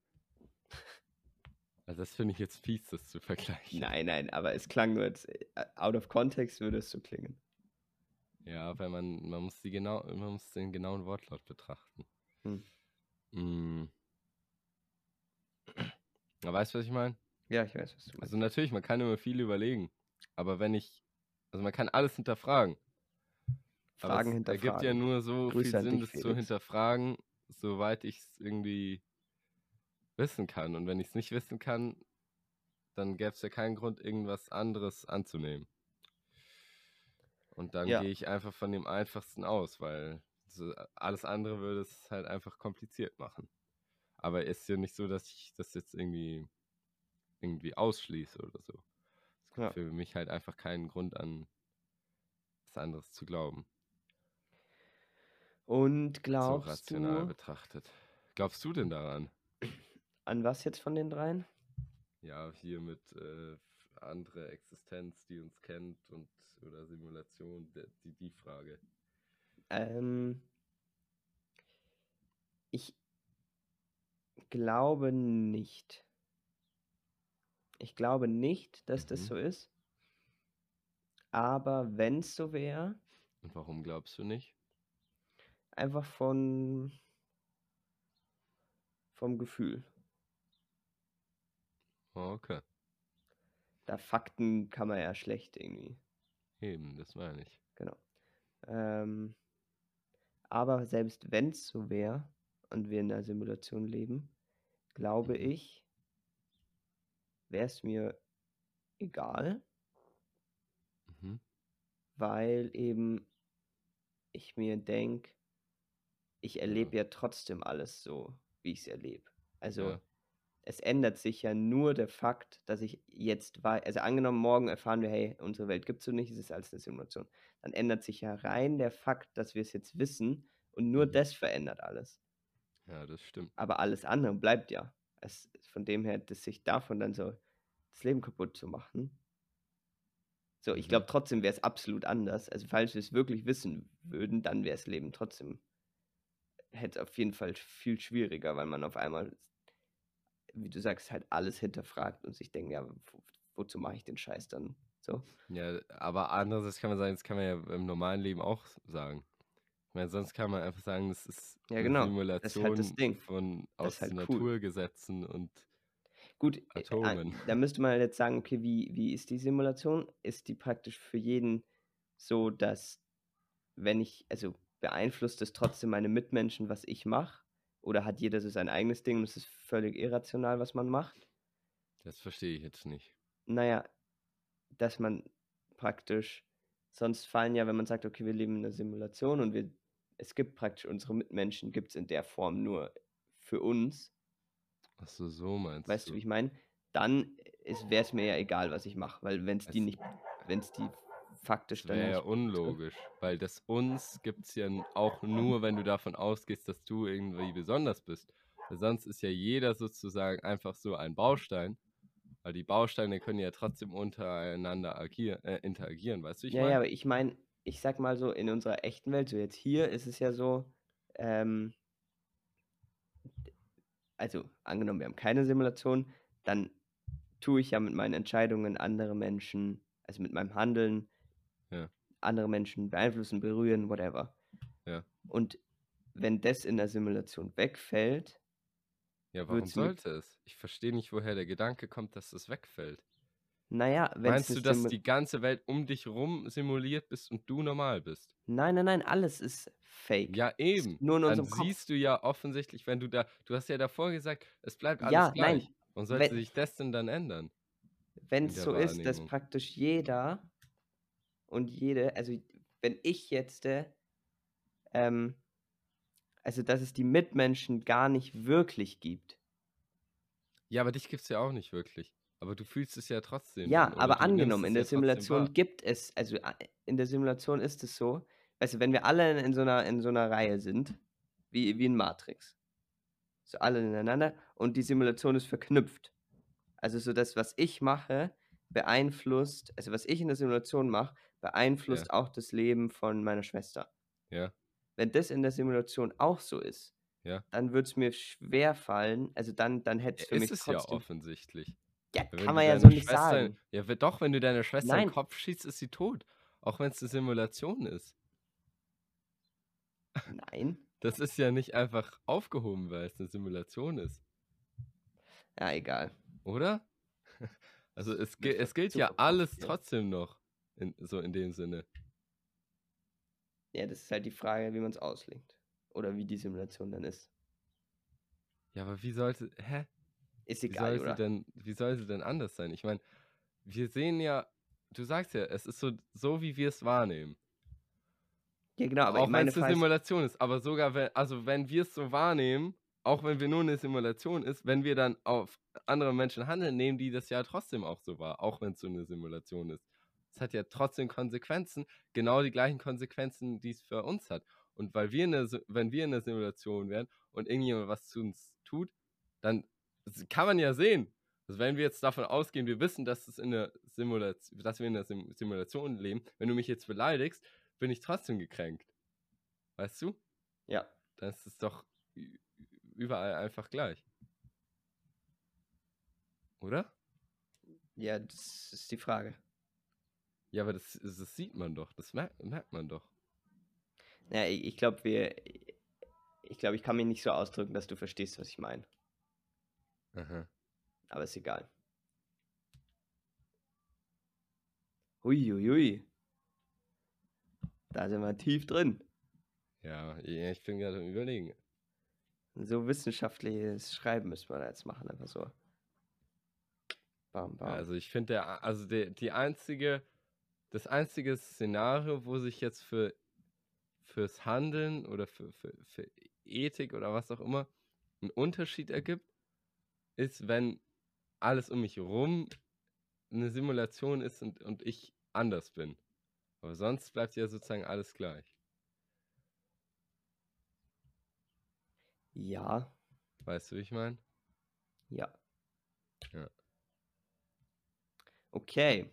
Also das finde ich jetzt fies, das zu vergleichen. Nein, nein, aber es klang nur jetzt, äh, out of context würde es so klingen. Ja, weil man, man muss die genau, man muss den genauen Wortlaut betrachten. Hm. Mm. Aber weißt du, was ich meine? Ja, ich weiß, was du meinst. Also natürlich, man kann immer viel überlegen. Aber wenn ich, also man kann alles hinterfragen. Fragen es hinterfragen. ergibt ja nur so Grüße viel Sinn, dich, das zu hinterfragen, soweit ich es irgendwie wissen kann. Und wenn ich es nicht wissen kann, dann gäbe es ja keinen Grund, irgendwas anderes anzunehmen. Und dann Ja. gehe ich einfach von dem einfachsten aus, weil alles andere würde es halt einfach kompliziert machen. Aber ist ja nicht so, dass ich das jetzt irgendwie irgendwie ausschließe oder so. Es gibt Ja. für mich halt einfach keinen Grund an, was anderes zu glauben. Und so glaubst rational du, betrachtet. Glaubst du denn daran? an was jetzt von den dreien? Ja, hier mit äh, andere Existenz, die uns kennt und oder Simulation, die, die Frage. Ähm, ich glaube nicht. Ich glaube nicht, dass das Mhm. so ist. Aber wenn es so wäre, Und warum glaubst du nicht? einfach von vom Gefühl. Okay. Da Fakten kann man ja schlecht irgendwie. Eben, das meine ich. Genau. Ähm, aber selbst wenn es so wäre und wir in einer Simulation leben, glaube Mhm. ich, wäre es mir egal, Mhm. weil eben ich mir denke, ich Ja. erlebe ja trotzdem alles so, wie ich es erlebe. Also Ja. es ändert sich ja nur der Fakt, dass ich jetzt weiß, also angenommen, morgen erfahren wir, hey, unsere Welt gibt es so nicht, es ist alles eine Simulation. Dann ändert sich ja rein der Fakt, dass wir es jetzt wissen und nur Mhm. das verändert alles. Ja, das stimmt. Aber alles andere bleibt ja. Es, von dem her, dass sich davon dann so das Leben kaputt zu machen. So, ich Mhm. glaube trotzdem wäre es absolut anders. Also falls wir es wirklich wissen würden, dann wäre das Leben trotzdem, hätte auf jeden Fall viel schwieriger, weil man auf einmal, wie du sagst, halt alles hinterfragt und sich denkt, ja, wo, wozu mache ich den Scheiß dann? So. Ja, aber andererseits kann man sagen, das kann man ja im normalen Leben auch sagen. Meine, sonst kann man einfach sagen, das ist Ja, eine genau. Simulation Das ist halt das Ding. von Das aus ist halt den cool. Naturgesetzen und Gut, äh, äh, Atomen. da müsste man jetzt sagen, okay, wie, wie ist die Simulation? Ist die praktisch für jeden so, dass wenn ich, also beeinflusst es trotzdem meine Mitmenschen, was ich mache? Oder hat jeder so sein eigenes Ding und es ist völlig irrational, was man macht? Das verstehe ich jetzt nicht. Naja, dass man praktisch, sonst fallen ja, wenn man sagt, okay, wir leben in einer Simulation und wir, es gibt praktisch unsere Mitmenschen, gibt es in der Form nur für uns, Ach so, so meinst weißt du, du. wie ich meine? Dann wäre es mir ja egal, was ich mache, weil wenn es die nicht, wenn es die faktisch dann wäre ja unlogisch, weil das uns gibt es ja auch nur, wenn du davon ausgehst, dass du irgendwie besonders bist. Weil sonst ist ja jeder sozusagen einfach so ein Baustein, weil die Bausteine können ja trotzdem untereinander agier, äh, interagieren, weißt du, ich Ja, ja, meine? aber ich meine, ich sag mal so, in unserer echten Welt, so jetzt hier ist es ja so, ähm, also angenommen, wir haben keine Simulation, dann tue ich ja mit meinen Entscheidungen andere Menschen, also mit meinem Handeln, Ja. andere Menschen beeinflussen, berühren, whatever. Ja. Und wenn das in der Simulation wegfällt, Ja, warum sollte es? Ich verstehe nicht, woher der Gedanke kommt, dass es wegfällt. Naja, wenn Meinst du, dass die ganze Welt um dich rum simuliert bist und du normal bist? Nein, nein, nein, alles ist fake. Ja, eben. Nur in Dann Kopf. siehst du ja offensichtlich, wenn du da, du hast ja davor gesagt, es bleibt alles Ja, gleich. nein, Warum sollte wenn- sich das denn dann ändern? wenn es so ist, dass praktisch jeder und jede, also wenn ich jetzt, äh, ähm, also dass es die Mitmenschen gar nicht wirklich gibt. Ja, aber dich gibt es ja auch nicht wirklich. Aber du fühlst es ja trotzdem. Ja, oder aber angenommen, in ja der trotzdem Simulation gibt es, also in der Simulation ist es so, weißt du, wenn wir alle in, in so einer, in so einer Reihe sind, wie, wie in Matrix, so alle ineinander und die Simulation ist verknüpft. Also so das, was ich mache, beeinflusst, also was ich in der Simulation mache, beeinflusst auch das Leben von meiner Schwester. Ja, Wenn das in der Simulation auch so ist, ja. dann würde es mir schwer fallen, also dann, dann hätte Ja, es für ist mich es ja trotzdem. offensichtlich. Ja, wenn kann man ja deine so nicht Schwester, sagen. Ja, doch, wenn du deiner Schwester in Nein. den Kopf schießt, ist sie tot. Auch wenn es eine Simulation ist. Nein. Das ist ja nicht einfach aufgehoben, weil es eine Simulation ist. Ja, egal. Oder? Also es, es gilt ja alles trotzdem noch. In, so in dem Sinne. Ja, das ist halt die Frage, wie man es auslegt. Oder wie die Simulation dann ist. Ja, aber wie sollte. Hä? Ist Wie egal, soll, sie oder? denn, wie soll sie denn anders sein? Ich meine, wir sehen ja, du sagst ja, es ist so, so wie wir es wahrnehmen. Ja, genau, aber auch wenn es eine Simulation ist. Aber sogar wenn, also wenn wir es so wahrnehmen, auch wenn wir nur eine Simulation ist, wenn wir dann auf andere Menschen handeln, nehmen die das ja trotzdem auch so wahr, auch wenn es so eine Simulation ist. Es hat ja trotzdem Konsequenzen, genau die gleichen Konsequenzen, die es für uns hat. Und weil wir eine, wenn wir in der Simulation wären und irgendjemand was zu uns tut, dann das kann man ja sehen. Also wenn wir jetzt davon ausgehen, wir wissen, dass es in der Simulation, dass wir in der Sim Simulation leben, wenn du mich jetzt beleidigst, bin ich trotzdem gekränkt. Weißt du? ja, Dann ist es doch überall einfach gleich. Oder? ja, das ist die Frage. Ja, aber das, das sieht man doch. Das merkt, merkt man doch. Ja, ich, ich glaube, wir. Ich glaube, ich kann mich nicht so ausdrücken, dass du verstehst, was ich meine. Aha. Aber ist egal. Huiuiui. Da sind wir tief drin. Ja, ich bin gerade am überlegen. So wissenschaftliches Schreiben müssen wir da jetzt machen, einfach so. Bam, bam. also ich finde, der, also der, die einzige, das einzige Szenario, wo sich jetzt für fürs Handeln oder für, für, für Ethik oder was auch immer ein Unterschied ergibt, ist, wenn alles um mich herum eine Simulation ist und, und ich anders bin. Aber sonst bleibt ja sozusagen alles gleich. Ja, Weißt du, wie ich meine? ja. Ja. Okay.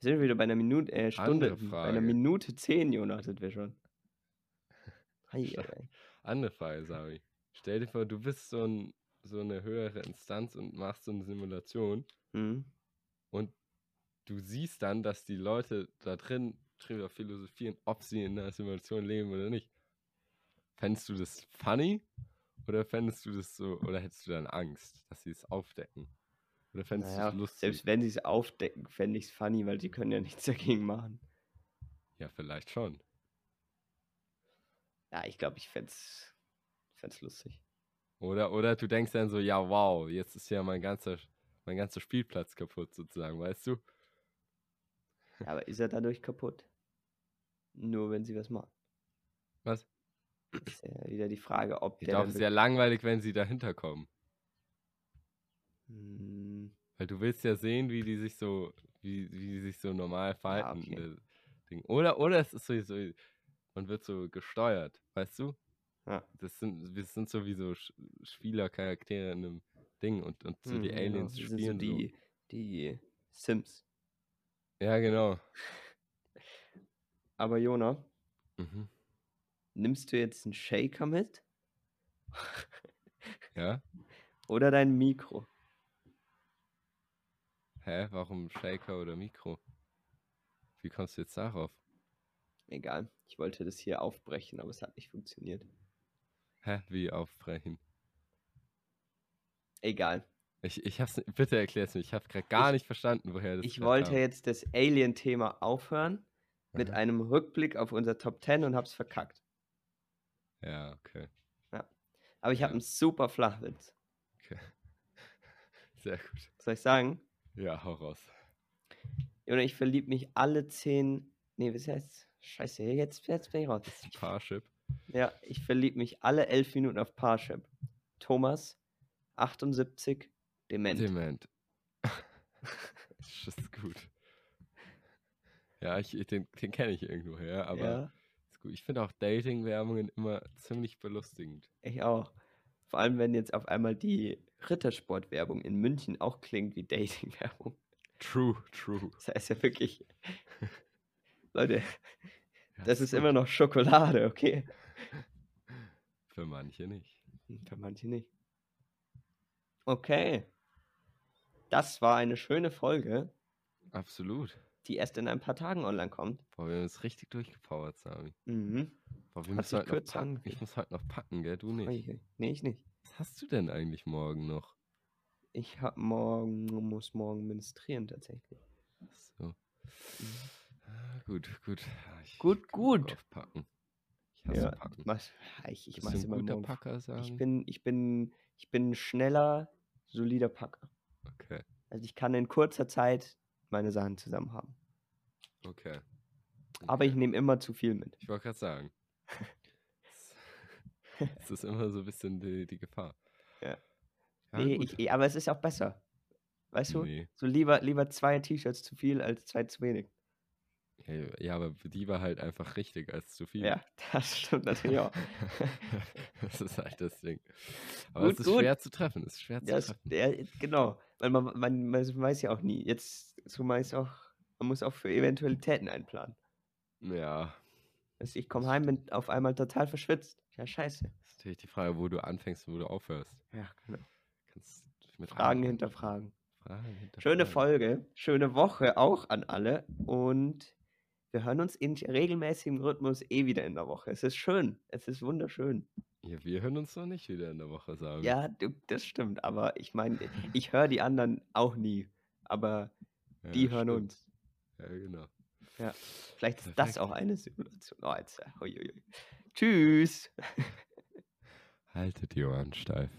Wir sind wieder bei einer Minute, äh, Stunde, bei einer. Minute zehn, Jonas, sind wir schon. Hei. Andere Frage, Sari. Stell dir vor, du bist so, ein, so eine höhere Instanz und machst so eine Simulation Hm. und du siehst dann, dass die Leute da drin drüber philosophieren, ob sie in einer Simulation leben oder nicht. Fändest du das funny? Oder fändest du das so, oder hättest du dann Angst, dass sie es aufdecken? Oder fändest du Naja, es lustig? selbst wenn sie es aufdecken, fände ich es funny, weil sie können ja nichts dagegen machen. Ja, vielleicht schon. Ja, ich glaube, ich fände es lustig. Oder, oder du denkst dann so, ja, wow, jetzt ist ja mein ganzer, mein ganzer Spielplatz kaputt sozusagen, weißt du? Ja, aber ist er dadurch kaputt? Nur wenn sie was machen. Was? Ist ja wieder die Frage, ob Ich der. glaube, dann es ist ja langweilig, wenn sie dahinter kommen. Hm, Weil du willst ja sehen, wie die sich so, wie, wie die sich so normal verhalten. okay. äh. Oder, oder es ist so, so, man wird so gesteuert, weißt du? Ja. Das sind, wir sind so wie so Sch- Spielercharaktere in einem Ding und, und so die hm, Aliens genau. Das sind spielen so die, die Sims. so. Ja, genau. Aber Jona, Mhm. nimmst du jetzt einen Shaker mit? Ja? Oder dein Mikro? Hä? Warum Shaker oder Mikro? Wie kommst du jetzt darauf? Egal. Ich wollte das hier aufbrechen, aber es hat nicht funktioniert. Hä? Wie aufbrechen? Egal. Ich, ich hab's, bitte erklär's mir. Ich habe gerade gar Ich- nicht verstanden, woher das Ich wollte kam. jetzt das Alien-Thema aufhören mit Aha. einem Rückblick auf unser Top 10 und hab's verkackt. Ja, okay. Aber ich habe Ja. einen super Flachwitz. okay. Sehr gut. Soll ich sagen? Ja, hau raus. Oder ich verliebe mich alle 10. Nee, was heißt? Scheiße, jetzt, jetzt bin ich raus. Ich, Parship. ja, ich verliebe mich alle 11 Minuten auf Parship. Thomas, 78, dement. Dement. das ist gut. Ja, ich, den, den kenne ich irgendwo her, aber ja, ist gut. Ich finde auch Dating-Werbungen immer ziemlich belustigend. ich auch. Vor allem, wenn jetzt auf einmal die Rittersport-Werbung in München auch klingt wie Dating-Werbung. True, true. Das heißt ja wirklich, Leute, das ist immer noch Schokolade, okay? Für manche nicht. Hm, Für manche nicht. Okay. Das war eine schöne Folge, Absolut. die erst in ein paar Tagen online kommt. Boah, wir haben uns richtig durchgepowert, Sami. Mhm. Boah, wir müssen heute noch packen. Ich muss heute noch packen, gell? Du nicht. Nee, ich nicht. Was hast du denn eigentlich morgen noch? Ich hab morgen, muss morgen menstruieren tatsächlich. Ach So. Ah, gut, gut. Ich, Gut, gut. Auf packen. Ich hasse Ja, Packen. mach, ich, ich mach's immer guter. Packer, Sami? Ich bin, ich bin, ich bin schneller, solider Packer. Okay, Also ich kann in kurzer Zeit meine Sachen zusammen haben. okay. Aber okay. ich nehme immer zu viel mit. Ich wollte gerade sagen. Es ist immer so ein bisschen die, die Gefahr. Ja. Ja, nee, ich, aber es ist auch besser. Weißt du? Nee. So lieber, lieber zwei T-Shirts zu viel als zwei zu wenig. Ja, ja, aber die war halt einfach richtig als zu viel. Ja, das stimmt natürlich auch. das ist halt das Ding. Aber Gut, es ist gut. schwer zu treffen. Es ist schwer zu Ja, treffen. der, genau. Weil man, man, man weiß ja auch nie. Jetzt so meist auch, man muss auch für Eventualitäten einplanen. Ja, Also ich komme heim, bin auf einmal total verschwitzt. Ja, scheiße. das ist natürlich die Frage, wo du anfängst und wo du aufhörst. Ja, genau. Kannst mit Fragen hinterfragen. Fragen Schöne hinterfragen. Folge, schöne Woche auch an alle und wir hören uns in regelmäßigem Rhythmus eh wieder in der Woche. Es ist schön. Es ist wunderschön. Ja, wir hören uns noch nicht wieder in der Woche, sagen. Ja, du, das stimmt. Aber ich meine, ich höre die anderen auch nie. Aber Ja, die hören stimmt. uns. Ja, genau. Ja. Vielleicht ist das Perfekt. auch eine Simulation. Oh, jetzt, äh. Tschüss. Haltet die Ohren steif.